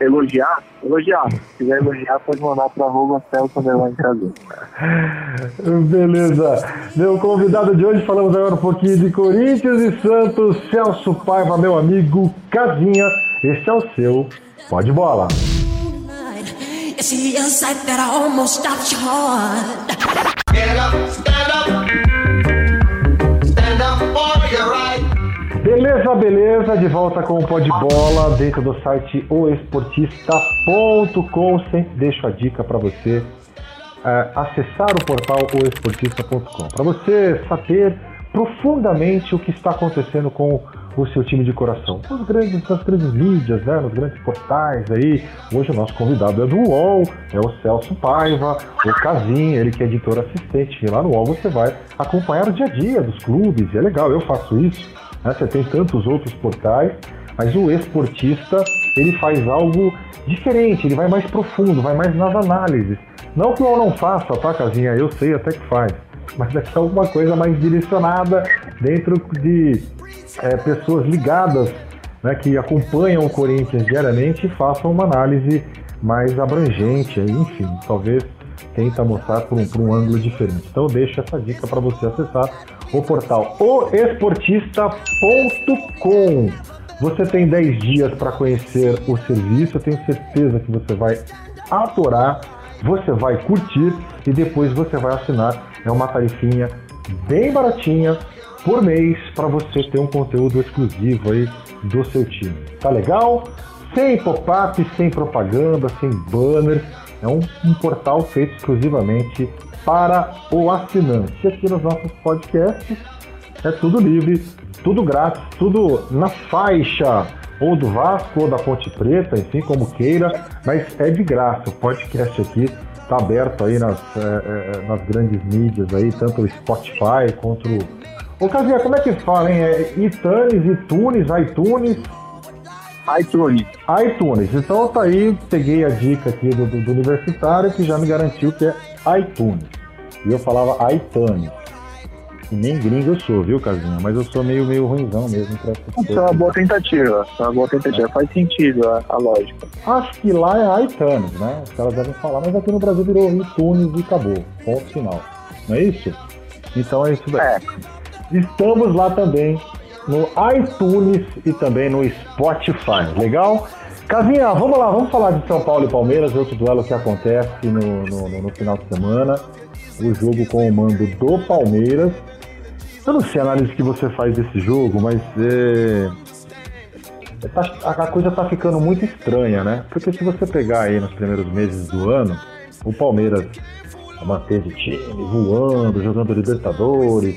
elogiar, elogiar. Se quiser elogiar, pode mandar para arroba Celso Beleza. Meu convidado de hoje, falamos agora um pouquinho de Corinthians e Santos. Celso Paiva, meu amigo Casinha. Este é o seu Pode Bola. Get up, stand up. Beleza, beleza, de volta com o Pó de Bola dentro do site oesportista.com. Sempre deixo a dica para você uh, acessar o portal oesportista.com, para você saber profundamente o que está acontecendo com o seu time de coração. Nos grandes, nas grandes mídias, né, nos grandes portais aí. Hoje o nosso convidado é do UOL, é o Celso Paiva, o Casim, ele que é editor assistente. E lá no UOL você vai acompanhar o dia a dia dos clubes, e é legal, eu faço isso né? Você tem tantos outros portais, mas o esportista ele faz algo diferente, ele vai mais profundo, vai mais nas análises. Não que o não faça, tá, Casinha? Eu sei até que faz, mas é alguma coisa mais direcionada dentro de é, pessoas ligadas, né, que acompanham o Corinthians diariamente e façam uma análise mais abrangente, enfim, talvez tenta mostrar por um, por um ângulo diferente. Então eu deixo essa dica para você acessar o portal oesportista.com. Você tem 10 dias para conhecer o serviço, eu tenho certeza que você vai adorar, você vai curtir e depois você vai assinar. É uma tarifinha bem baratinha por mês para você ter um conteúdo exclusivo aí do seu time. Tá legal? Sem pop-up, sem propaganda, sem banners. É um, um portal feito exclusivamente para o assinante. Aqui nos nossos podcasts é tudo livre, tudo grátis, tudo na faixa ou do Vasco ou da Ponte Preta, enfim, como queira, mas é de graça. O podcast aqui tá aberto aí nas, é, é, nas grandes mídias aí, tanto o Spotify quanto o. Ô Casinha, como é que fala, hein? É iTunes, iTunes, iTunes, iTunes. iTunes. Então tá aí, peguei a dica aqui do, do, do universitário que já me garantiu que é iTunes. E eu falava iTunes. E nem gringo eu sou, viu, Casinha? Mas eu sou meio, meio ruimzão mesmo pra Isso é uma boa tentativa. É uma boa tentativa. Faz sentido a, a lógica. Acho que lá é iTunes, né? Os caras devem falar, mas aqui no Brasil virou iTunes e acabou. Ponto final. Não é isso? Então é isso daí. É. Estamos lá também no iTunes e também no Spotify. Legal? Casinha, vamos lá, vamos falar de São Paulo e Palmeiras, outro duelo que acontece no, no, no- final de semana. O jogo com o mando do Palmeiras. Eu não sei a análise que você faz desse jogo, mas é, é, tá- a a coisa tá ficando muito estranha, né? Porque se você pegar aí nos primeiros meses do ano, o Palmeiras manteve time voando, jogando Libertadores,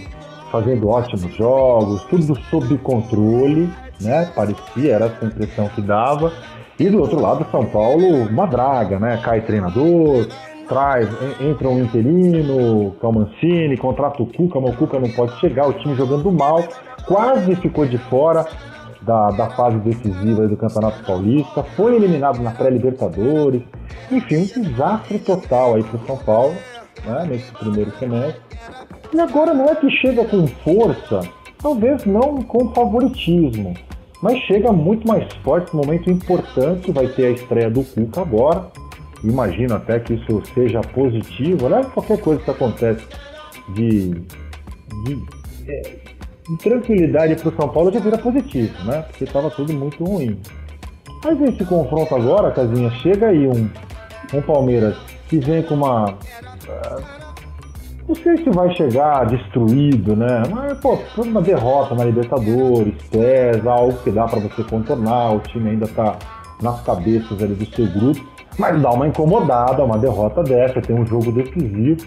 fazendo ótimos jogos, tudo sob controle, né? Parecia, era essa impressão que dava. E do outro lado, São Paulo, uma draga, né? Cai treinador, traz, en- entra um interino, que é o Mancini, contrata o Cuca, mas o Cuca não pode chegar, o time jogando mal, quase ficou de fora da, da fase decisiva do Campeonato Paulista, foi eliminado na pré-Libertadores, enfim, um desastre total aí pro São Paulo, né, nesse primeiro semestre. E agora não é que chega com força, talvez não com favoritismo, mas chega muito mais forte, um momento importante, vai ter a estreia do Cuca agora. Imagino até que isso seja positivo, né? Qualquer coisa que acontece de, de, é, de tranquilidade para o São Paulo já vira positivo, né? Porque estava tudo muito ruim. Mas esse confronto agora, Casinha, chega aí um, um Palmeiras que vem com uma. Não sei se vai chegar destruído, né? Mas, pô, foi uma derrota na Libertadores, pesa, algo que dá para você contornar, o time ainda tá nas cabeças ali do seu grupo, mas dá uma incomodada, uma derrota dessa, tem um jogo decisivo.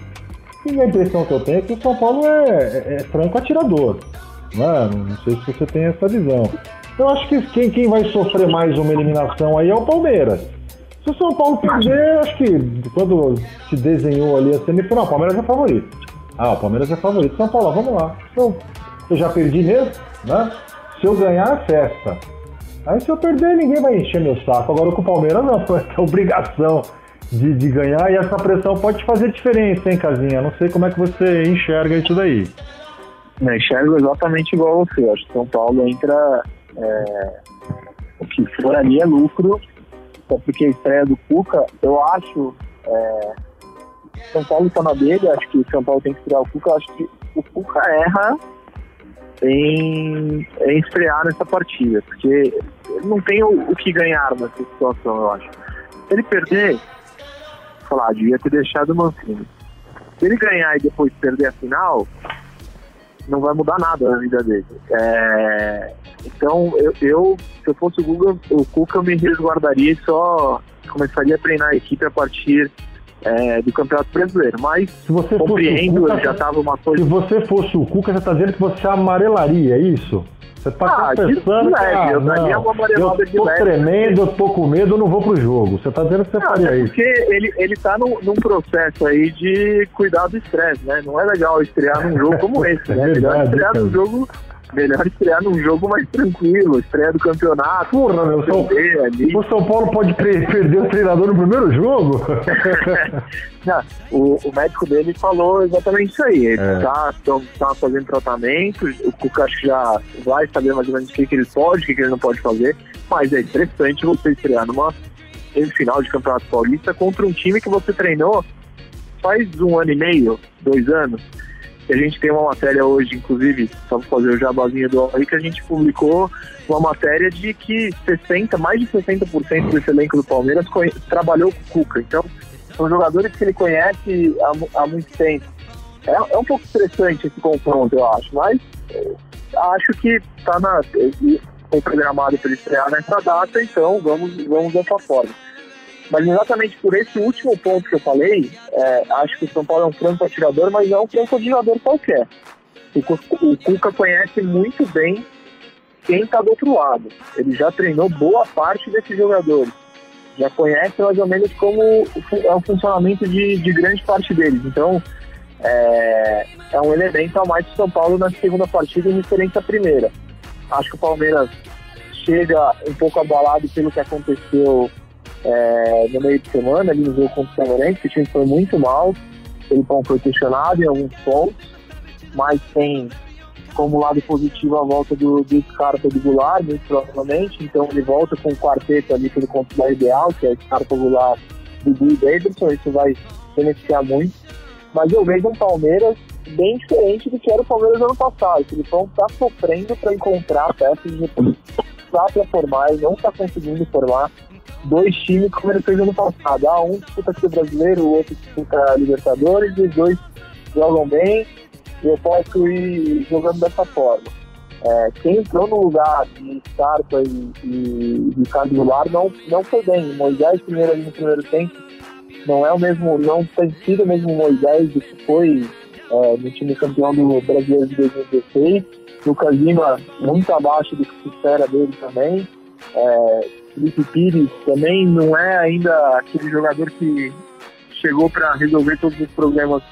E a impressão que eu tenho é que o São Paulo é, é- é franco atirador. Né? Não sei se você tem essa visão. Eu acho que quem, quem vai sofrer mais uma eliminação aí é o Palmeiras. Se o São Paulo perder, acho que quando se desenhou ali a semifinal, o Palmeiras é favorito. Ah, o Palmeiras é favorito. São Paulo, vamos lá. Eu, eu já perdi mesmo, né? Se eu ganhar, é festa. Aí se eu perder, ninguém vai encher meu saco. Agora com o Palmeiras não, [laughs] essa obrigação de, de ganhar e essa pressão pode fazer diferença, hein, Casinha? Não sei como é que você enxerga isso daí. Eu enxergo exatamente igual a você. Acho que São Paulo entra. é, o que for ali é lucro. Porque a estreia do Cuca, eu acho. é, São Paulo está na dele, acho que São Paulo tem que estrear o Cuca. Acho que o Cuca erra em, em estrear nessa partida, porque não tem o, o que ganhar nessa situação, eu acho. Se ele perder, sei lá, devia ter deixado o Mancini. Se ele ganhar e depois perder a final, não vai mudar nada na vida dele. É, então, eu, eu, se eu fosse o Google, o Cuca, me resguardaria e só começaria a treinar a equipe a partir é, do Campeonato Brasileiro. Mas Se você fosse o compreendo, Cuca, já estava uma Se coisa. você fosse o Cuca, você tá dizendo que você amarelaria, é isso? Você tá Ah, de confessando que, ah, eu não, eu tô leve. tremendo, eu tô com medo, eu não vou pro jogo. Você tá dizendo que você Não, faria até isso. porque ele, ele tá num, num processo aí de cuidar do estresse, né? Não é legal estrear num jogo como [laughs] esse, né? É verdade, estrear cara. num jogo. Melhor estrear num jogo mais tranquilo, estreia do campeonato. Porra, meu, São, o São Paulo pode perder o treinador no primeiro jogo? [laughs] Não, o, o médico dele falou exatamente isso aí. Ele É. tá, tão- tá fazendo tratamento, o Cuca acho que já vai saber mais ou menos o que, que ele pode, o que, que ele não pode fazer, mas é interessante você estrear numa semifinal de Campeonato Paulista contra um time que você treinou faz um ano e meio, dois anos. A gente tem uma matéria hoje, inclusive, só para fazer o jabazinho do aí, que a gente publicou uma matéria de que 60, mais de 60% desse elenco do Palmeiras trabalhou com o Cuca. Então, são jogadores que ele conhece há, há muito tempo. É, é um pouco estressante esse confronto, eu acho, mas eh, acho que tá na, foi programado para ele estrear nessa data, então vamos, vamos dessa forma. Mas exatamente por esse último ponto que eu falei, é, acho que o São Paulo é um franco atirador, mas não é um franco atirador qualquer. O, o Cuca conhece muito bem quem está do outro lado. Ele já treinou boa parte desses jogadores. já conhece mais ou menos como é o funcionamento de, de grande parte deles. Então, é, é um elemento a mais de São Paulo na segunda partida em referência à primeira. Acho que o Palmeiras chega um pouco abalado pelo que aconteceu é, no meio de semana, ali no jogo contra o Lourenço, que o time foi muito mal, ele foi questionado em alguns pontos, mas tem como lado positivo a volta do, do Scarpa do Goulart, muito provavelmente, então ele volta com o quarteto ali pelo consular ideal, que é o Scarpa Goulart, Dudu e Davidson, isso vai beneficiar muito, mas eu vejo um Palmeiras bem diferente do que era o Palmeiras ano passado. O Filipão está sofrendo para encontrar peças de está para formar e não está conseguindo formar dois times como ele fez ano passado. Ah, um disputa aqui o brasileiro, o outro disputa a Libertadores, e os dois jogam bem e eu posso ir jogando dessa forma. É, quem entrou no lugar de Scarpa e, e Ricardo Goulart não, não foi bem. Moisés primeiro ali no primeiro tempo não é o mesmo, não tem sido o mesmo Moisés do que foi é, no time campeão do Brasileiro de 2016. Lucas Lima muito abaixo do que se espera dele também. É, Felipe Pires também não é ainda aquele jogador que chegou para resolver todos os problemas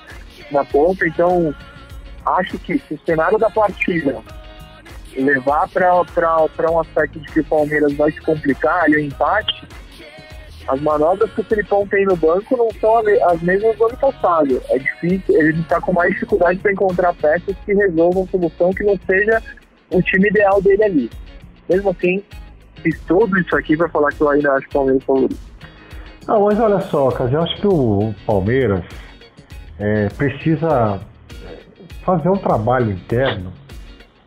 na ponta, então acho que se o cenário da partida levar para um aspecto de que o Palmeiras vai se complicar, ali o empate, as manobras que o Felipão tem no banco não são as mesmas do ano passado. É difícil, ele está com mais dificuldade para encontrar peças que resolvam solução que não seja o time ideal dele ali. Mesmo assim, fiz tudo isso aqui para falar que eu ainda acho o Palmeiras favorito. Não, mas olha só, cara, eu acho que o Palmeiras é, precisa fazer um trabalho interno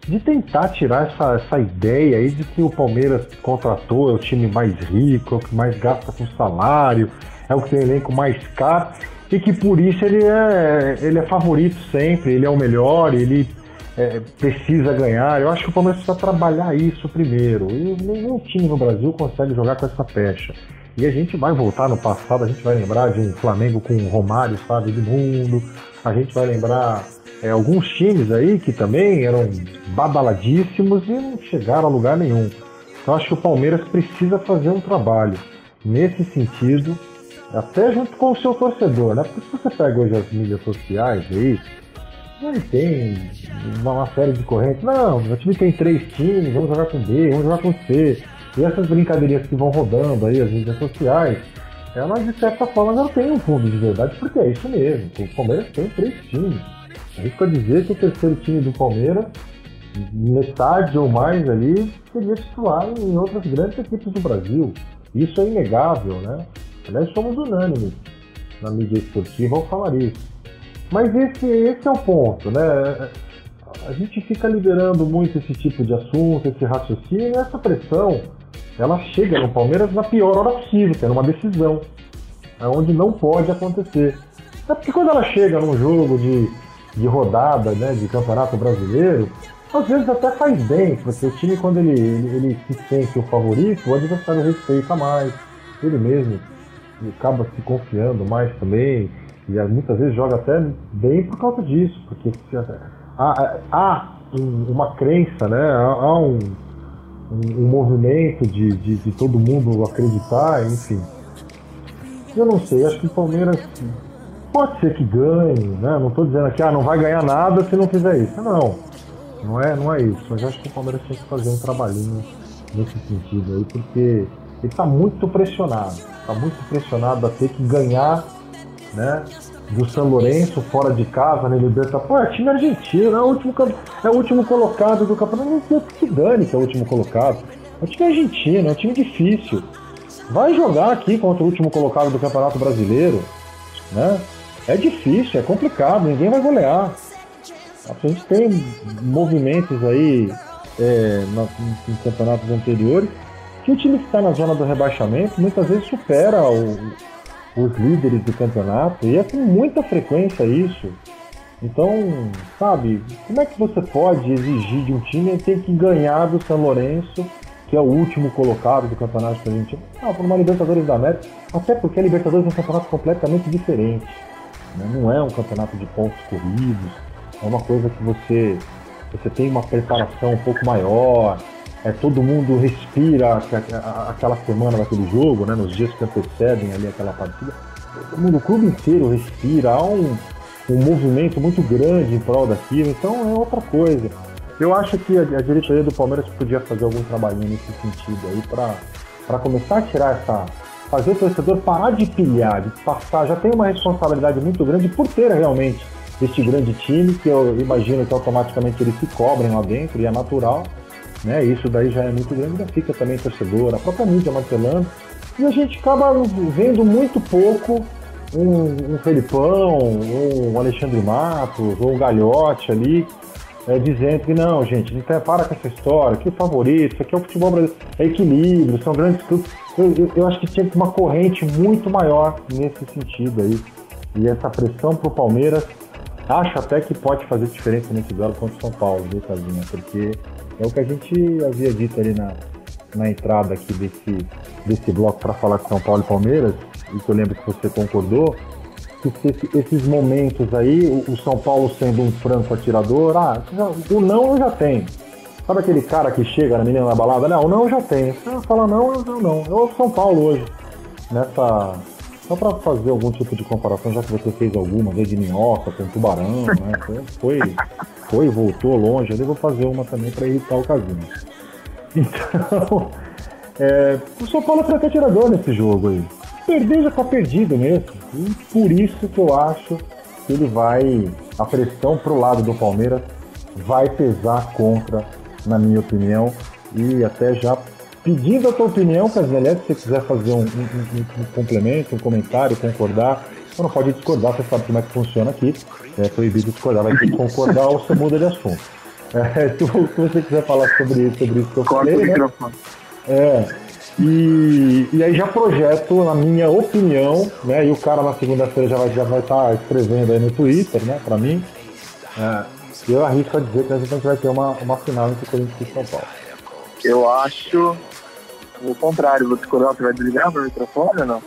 de tentar tirar essa, essa ideia aí de que o Palmeiras contratou, é o time mais rico, é o que mais gasta com salário, é o que tem elenco mais caro, e que por isso ele é, ele é favorito sempre, ele é o melhor, ele é, precisa ganhar. Eu acho que o Palmeiras precisa trabalhar isso primeiro. E nenhum time no Brasil consegue jogar com essa pecha. E a gente vai voltar no passado, a gente vai lembrar de um Flamengo com Romário, sabe, do mundo. A gente vai lembrar é, alguns times aí que também eram badaladíssimos e não chegaram a lugar nenhum. Então acho que o Palmeiras precisa fazer um trabalho nesse sentido, até junto com o seu torcedor, né? Porque se você pega hoje as mídias sociais aí, ele tem uma, uma série de correntes. Não, o time tem três times, vamos jogar com B, vamos jogar com C. E essas brincadeirinhas que vão rodando aí, as mídias sociais, elas de certa forma não têm um fundo de verdade, porque é isso mesmo. O Palmeiras tem três times. Arrisco a dizer que o terceiro time do Palmeiras, metade ou mais ali, seria titular em outras grandes equipes do Brasil. Isso é inegável, né? Aliás, somos unânimes na mídia esportiva ao falar isso. Mas esse, esse é o ponto, né? A gente fica liberando muito esse tipo de assunto, esse raciocínio, e essa pressão, ela chega no Palmeiras na pior hora possível, que é numa decisão, onde não pode acontecer. É porque quando ela chega num jogo de de rodada, né, de campeonato brasileiro, às vezes até faz bem, porque o time, quando ele, ele, ele se sente o favorito, o adversário respeita mais, ele mesmo acaba se confiando mais também, e muitas vezes joga até bem por causa disso, porque há, há uma crença, né, há um, um, um movimento de, de, de todo mundo acreditar, enfim. Eu não sei, acho que o Palmeiras Pode ser que ganhe, né? Não estou dizendo que ah, não vai ganhar nada se não fizer isso. Não, não é, não é isso. Mas acho que o Palmeiras tem que fazer um trabalhinho nesse sentido aí, porque ele está muito pressionado. Está muito pressionado a ter que ganhar, né? Do São Lourenço fora de casa, né? Libertadores. Pô, é time argentino, é o último, é o último colocado do campeonato. Não que dane que é o último colocado. É time argentino, é um time difícil. Vai jogar aqui contra o último colocado do Campeonato Brasileiro, né? É difícil, é complicado, ninguém vai golear. A gente tem movimentos aí é, em campeonatos anteriores que o time que está na zona do rebaixamento muitas vezes supera o, os líderes do campeonato e é com muita frequência isso. Então, sabe, como é que você pode exigir de um time ter que ganhar do São Lourenço, que é o último colocado do campeonato argentino? Não, por uma Libertadores da América, até porque a Libertadores é um campeonato completamente diferente. Né? Não é um campeonato de pontos corridos, é uma coisa que você, você tem uma preparação um pouco maior, é, todo mundo respira aquela semana daquele jogo, né, nos dias que antecedem ali aquela partida. Todo mundo, o clube inteiro respira, há um, um movimento muito grande em prol daquilo, então é outra coisa. Eu acho que a, diretoria do Palmeiras podia fazer algum trabalhinho nesse sentido aí para começar a tirar essa. Fazer o torcedor parar de pilhar, de passar. Já tem uma responsabilidade muito grande por ter realmente este grande time, que eu imagino que automaticamente eles se cobrem lá dentro, e é natural. Né? Isso daí já é muito grande, ainda fica também torcedor, a própria mídia martelando. E a gente acaba vendo muito pouco um, um Felipão, um Alexandre Matos, ou um Galhote ali, é, dizendo que não, gente, não tem, para com essa história, que favorito, isso aqui é o futebol brasileiro, é equilíbrio, são grandes clubes. Eu, eu, eu, acho que tinha uma corrente muito maior nesse sentido aí. E essa pressão para o Palmeiras, acho até que pode fazer diferença nesse duelo contra o São Paulo, viu, Casinha? Porque é o que a gente havia dito ali na, na entrada aqui desse, desse bloco para falar de São Paulo e Palmeiras, e que eu lembro que você concordou, que esses momentos aí, o São Paulo sendo um franco atirador, ah, o não eu já tenho. Sabe aquele cara que chega na menina na balada? Não, o não eu já tenho. Ela fala não, eu não. Eu São Paulo hoje. Nessa. Só para fazer algum tipo de comparação, já que você fez alguma, desde minhoca com tubarão, né? Foi, foi, voltou longe, eu vou fazer uma também para irritar o casinho. Então, [laughs] é, o São Paulo é franco atirador nesse jogo aí perder já tá perdido mesmo. E por isso que eu acho que ele vai. A pressão pro lado do Palmeiras vai pesar contra, na minha opinião. E até já pedindo a tua opinião, Casinelli, se você quiser fazer um, um, um, um, complemento, um comentário, concordar. Você não pode discordar, você sabe como é que funciona aqui. É proibido discordar, vai ter que concordar ou você muda de assunto. [laughs] É, se, você quiser falar sobre, sobre isso que eu falei, né? É, e, e aí já projeto, na minha opinião, né? E o cara na segunda-feira já vai estar já vai tá escrevendo aí no Twitter, né? Pra mim. É, eu arrisco a dizer que a gente vai ter uma, uma final entre Corinthians e São Paulo. Eu acho o contrário. Você, você vai desligar meu microfone ou não?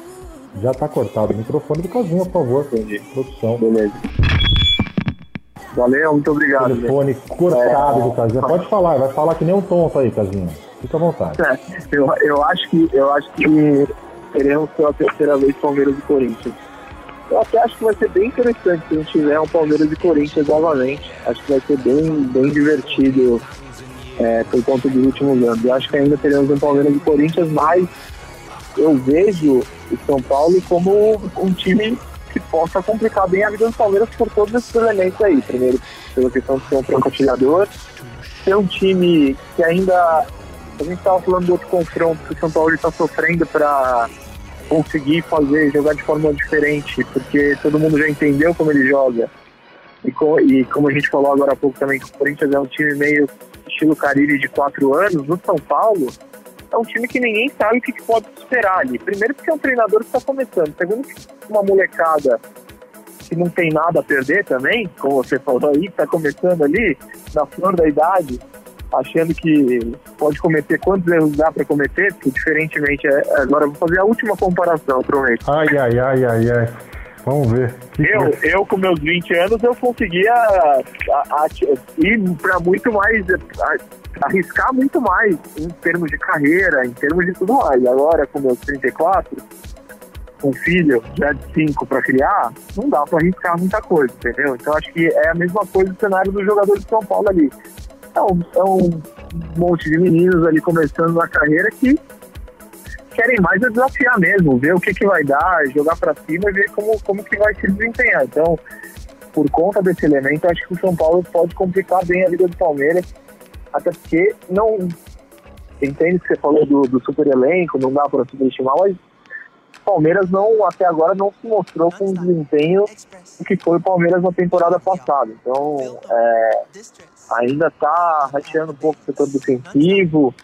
Já tá cortado o microfone do Casinho, por favor. Entendi. Produção. Beleza. Valeu, muito obrigado. Telefone gente. cortado é... do Casinho. Pode falar, vai falar que nem um tonto aí, Casinho. Fica à vontade. É, eu, eu, acho que, eu acho que teremos pela terceira vez Palmeiras e Corinthians. Eu até acho que vai ser bem interessante se a gente tiver um Palmeiras e Corinthians novamente. Acho que vai ser bem, bem divertido é, por conta dos últimos anos. Eu acho que ainda teremos um Palmeiras e Corinthians, mas eu vejo o São Paulo como um time que possa complicar bem a vida do Palmeiras por todos esses elementos aí. Primeiro, pela questão de ser um franco-atirador, ser um time que ainda a gente estava falando do outro confronto que o São Paulo está sofrendo para conseguir fazer, jogar de forma diferente, porque todo mundo já entendeu como ele joga. E, e como a gente falou agora há pouco também, que o Corinthians é um time meio estilo Carilli de quatro anos, no São Paulo é um time que ninguém sabe o que, que pode esperar ali. Primeiro porque é um treinador que está começando, segundo que uma molecada que não tem nada a perder também, como você falou aí, que está começando ali, na flor da idade, achando que pode cometer quantos erros dá para cometer, porque diferentemente, é, agora vou fazer a última comparação, prometo. Ai, ai, ai, ai, ai. Vamos ver. Eu, eu, com meus 20 anos, eu conseguia a, a, a, ir para muito mais, arriscar muito mais em termos de carreira, em termos de tudo mais. Agora, com meus 34, um filho já de 5 para criar, não dá para arriscar muita coisa, entendeu? Então, acho que é a mesma coisa do cenário do jogador de São Paulo ali é um, é um monte de meninos ali começando na carreira que querem mais é desafiar mesmo, ver o que, que vai dar, jogar para cima e ver como, como que vai se desempenhar. Então, por conta desse elemento, acho que o São Paulo pode complicar bem a vida do Palmeiras, até porque não. Entende que você falou do, do super elenco, não dá para subestimar, mas Palmeiras não, até agora não se mostrou com o desempenho que foi o Palmeiras na temporada passada. Então, é, ainda está rateando um pouco o setor defensivo.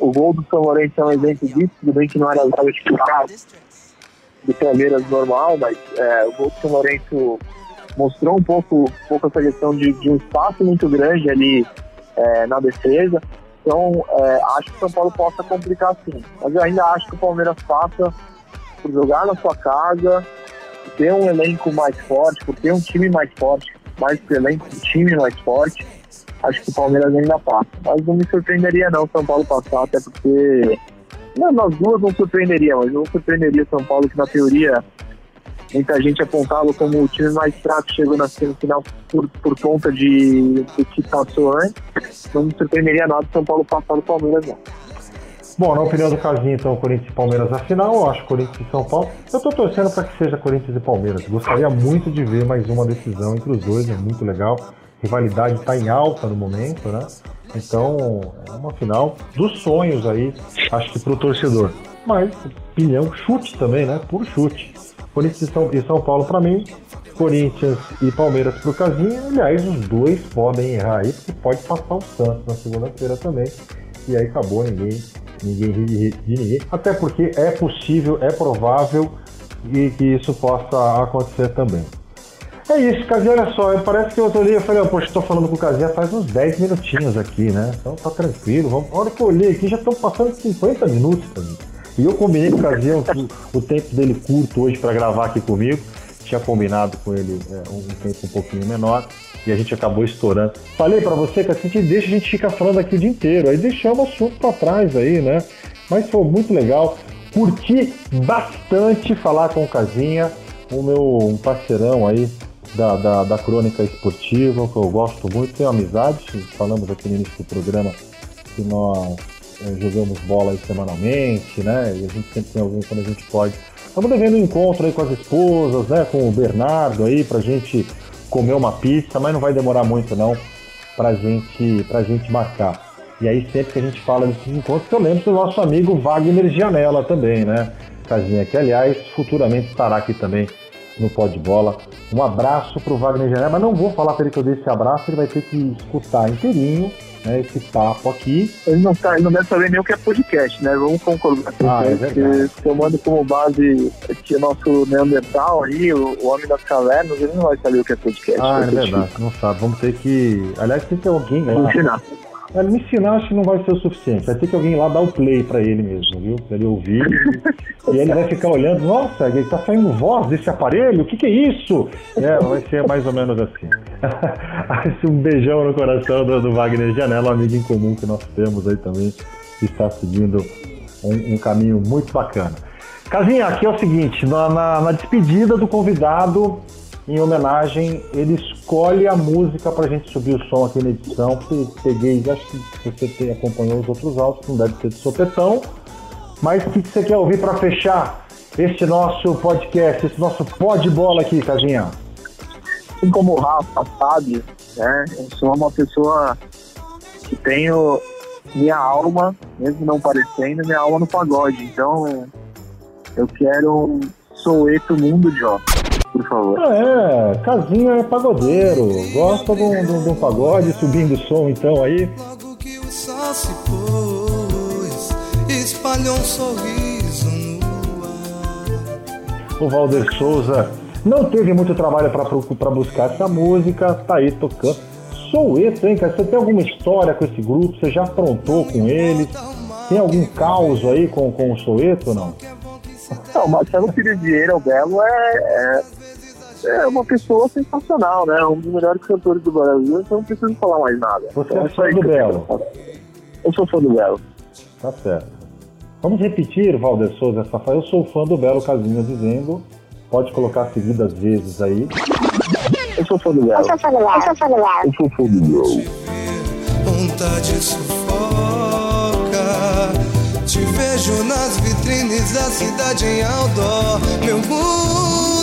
O gol do São Lourenço é um exemplo disso, tudo bem que não era nada titular do Palmeiras normal, mas é, o gol do São Lourenço mostrou um pouco, um pouco essa questão de, de um espaço muito grande ali é, na defesa. Então, é, acho que o São Paulo possa complicar sim. Mas eu ainda acho que o Palmeiras passa por jogar na sua casa, ter um elenco mais forte, por ter um time mais forte, mais elenco, um time mais forte acho que o Palmeiras ainda passa. Mas não me surpreenderia não o São Paulo passar, até porque. Não, nós duas não surpreenderia, mas não surpreenderia o São Paulo, que na teoria muita gente apontava como o time mais fraco chegou na semifinal por, por conta de do que passou antes. Não me surpreenderia nada o São Paulo passar do Palmeiras não. Bom, na opinião do Casinho, então, Corinthians e Palmeiras na final, eu acho Corinthians e São Paulo. Eu tô torcendo para que seja Corinthians e Palmeiras. Gostaria muito de ver mais uma decisão entre os dois, é muito legal. Rivalidade está em alta no momento, né? Então, é uma final dos sonhos aí, acho que pro torcedor. Mas, opinião, chute também, né? Por chute. Corinthians e São, Paulo para mim, Corinthians e Palmeiras pro Casinho. Aliás, os dois podem errar aí, porque pode passar o Santos na segunda-feira também. E aí acabou, ninguém ninguém ri de, ninguém, até porque é possível, é provável e que isso possa acontecer também. É isso, Casinha, olha só, parece que eu olhei e falei, poxa, estou falando com o Casinha faz uns 10 minutinhos aqui, né? Então tá tranquilo, vamos. A hora que eu olhei aqui já estão passando 50 minutos também. E eu combinei com o o, o tempo dele curto hoje para gravar aqui comigo. Tinha combinado com ele é, um tempo um pouquinho menor e a gente acabou estourando. Falei para você que a gente deixa, a gente fica falando aqui o dia inteiro, aí deixamos o assunto para trás aí, né? Mas foi muito legal. Curti bastante falar com o Casinha, o meu um parceirão aí da, da, da, crônica esportiva, que eu gosto muito, tenho amizade. Falamos aqui no início do programa que nós jogamos bola semanalmente, né? E a gente sempre tem alguém quando a gente pode. Estamos devendo um encontro aí com as esposas, né? Com o Bernardo aí, pra gente comer uma pizza, mas não vai demorar muito não pra gente, pra gente marcar. E aí sempre que a gente fala desses encontros, eu lembro do nosso amigo Wagner Gianella também, né? Casinha, que aliás futuramente estará aqui também no Pó de Bola. Um abraço pro Wagner Gianella, mas não vou falar para ele que eu dei esse abraço, ele vai ter que escutar inteirinho né, esse papo aqui. Ele não, tá, ele não deve saber nem o que é podcast, né? Vamos concordar. Ah, é. Tomando como base que o nosso Neandertal aí, o, o Homem das Cavernas, ele não vai saber o que é podcast. Ah, é verdade, não sabe. Vamos ter que. Aliás, tem que ter alguém. Ensinar. Ele me ensinar acho que não vai ser o suficiente. Vai ter que alguém lá dar o play pra ele mesmo, viu? Pra ele ouvir. e ele vai ficar olhando, nossa, ele tá saindo voz desse aparelho? O que que é isso? É, vai ser mais ou menos assim. [laughs] um beijão no coração do, do Wagner Janela, um amigo em comum que nós temos aí também, que está seguindo um, um caminho muito bacana. Casinha, aqui é o seguinte, na, na, na despedida do convidado, em homenagem, ele escolhe a música pra gente subir o som aqui na edição. Porque peguei, acho que você acompanhou os outros áudios, não deve ser de sopetão. Mas o que, que você quer ouvir para fechar este nosso podcast, esse nosso pó de bola aqui, Casinha? Assim como o Rafa sabe, né, eu sou uma pessoa que tenho minha alma, mesmo não parecendo, minha alma no pagode. Então, eu quero um Soueto Mundo de Ó por favor. É, Casinha é pagodeiro. Gosta de um, de um pagode subindo o som então aí. Logo que o sol se pôs, espalhou um sorriso no ar. O Valder Souza não teve muito trabalho para buscar essa música, tá aí tocando. Soueto, hein, cara? Você tem alguma história com esse grupo? Você já aprontou com eles? Tem algum caos aí com, com o Soueto ou não? Não, Marcelo Filho Vieira, o Belo, é, é é uma pessoa sensacional, né? Um dos melhores cantores do Brasil, então não preciso falar mais nada. Você então, é fã do Belo? Eu sou fã do Belo. Tá certo. Vamos repetir, Valder Souza, essa fala. Eu sou fã do Belo Casinha dizendo. Pode colocar seguidas vezes aí. Eu sou fã do Belo. Eu sou fã do Belo. Eu sou fã do Belo. Eu sou fã do Belo. Vontade sufoca. Te vejo nas vitrines da cidade em outdoor. Meu mundo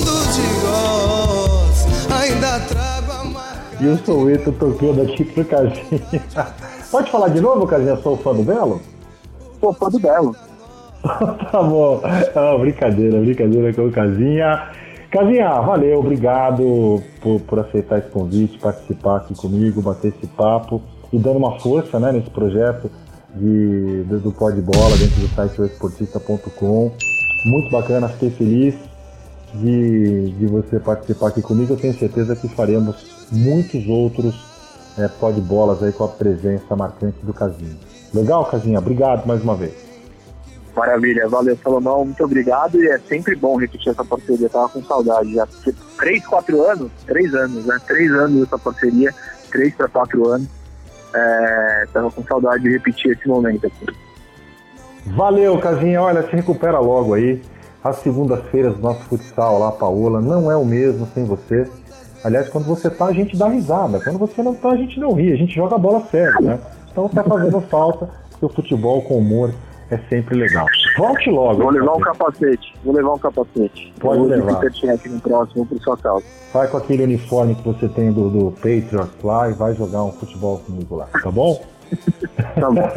ainda trago a marca. E o Soueto tocando aqui pro Casinha. [laughs] Pode falar de novo, Casinha? Sou fã do Belo? Sou fã do Belo. [laughs] tá bom. Ah, brincadeira, brincadeira com o Casinha. Casinha, valeu, obrigado por, por aceitar esse convite, participar aqui comigo, bater esse papo e dando uma força né, nesse projeto de, do, do Pó de Bola dentro do site esportista.com. Muito bacana, fiquei feliz de, de você participar aqui comigo. Eu tenho certeza que faremos muitos outros é, pó de bolas aí com a presença marcante do Casinho. Legal, Casinha? Obrigado mais uma vez. Maravilha, valeu, Salomão, muito obrigado e é sempre bom repetir essa parceria, eu tava com saudade já. Três, quatro anos? Três anos, né? Três anos essa parceria, três para quatro anos. Estava com saudade de repetir esse momento aqui. Valeu, Casinha. Olha, se recupera logo aí. As segundas-feiras do nosso futsal lá, Paola, não é o mesmo sem você. Aliás, quando você tá, a gente dá risada. Quando você não tá, a gente não ri. A gente joga a bola sério, né? Então tá fazendo [laughs] falta, porque o futebol com humor é sempre legal. Volte logo. Vou levar um capacete. Vou levar um capacete. Pode Vou levar. Superchat no próximo por sua causa. Vai com aquele uniforme que você tem do, do Patriots lá e vai jogar um futebol comigo lá, tá bom? [laughs] Tá bom.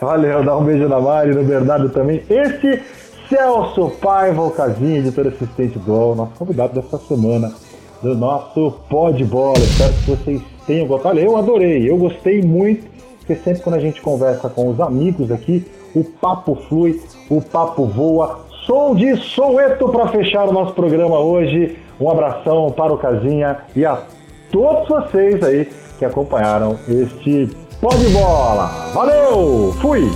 [laughs] Valeu, dá um beijo na Mari, no Bernardo também. Esse Celso Paiva Casinha, editor assistente do UOL, nosso convidado dessa semana do nosso Pó de Bola. Espero que vocês tenham gostado. Eu adorei, eu gostei muito, porque sempre quando a gente conversa com os amigos aqui, o papo flui, o papo voa. Som de Soueto para fechar o nosso programa hoje. Um abração para o Casinha e a todos vocês aí que acompanharam este Pó de Bola. Valeu! Fui!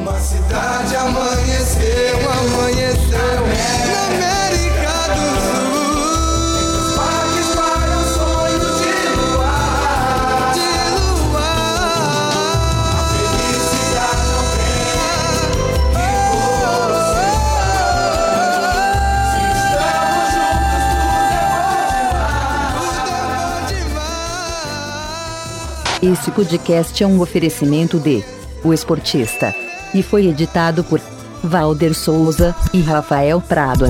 Uma cidade amanheceu, amanheceu na América do Sul. Esse podcast é um oferecimento de O Esportista e foi editado por Valder Souza e Rafael Prado.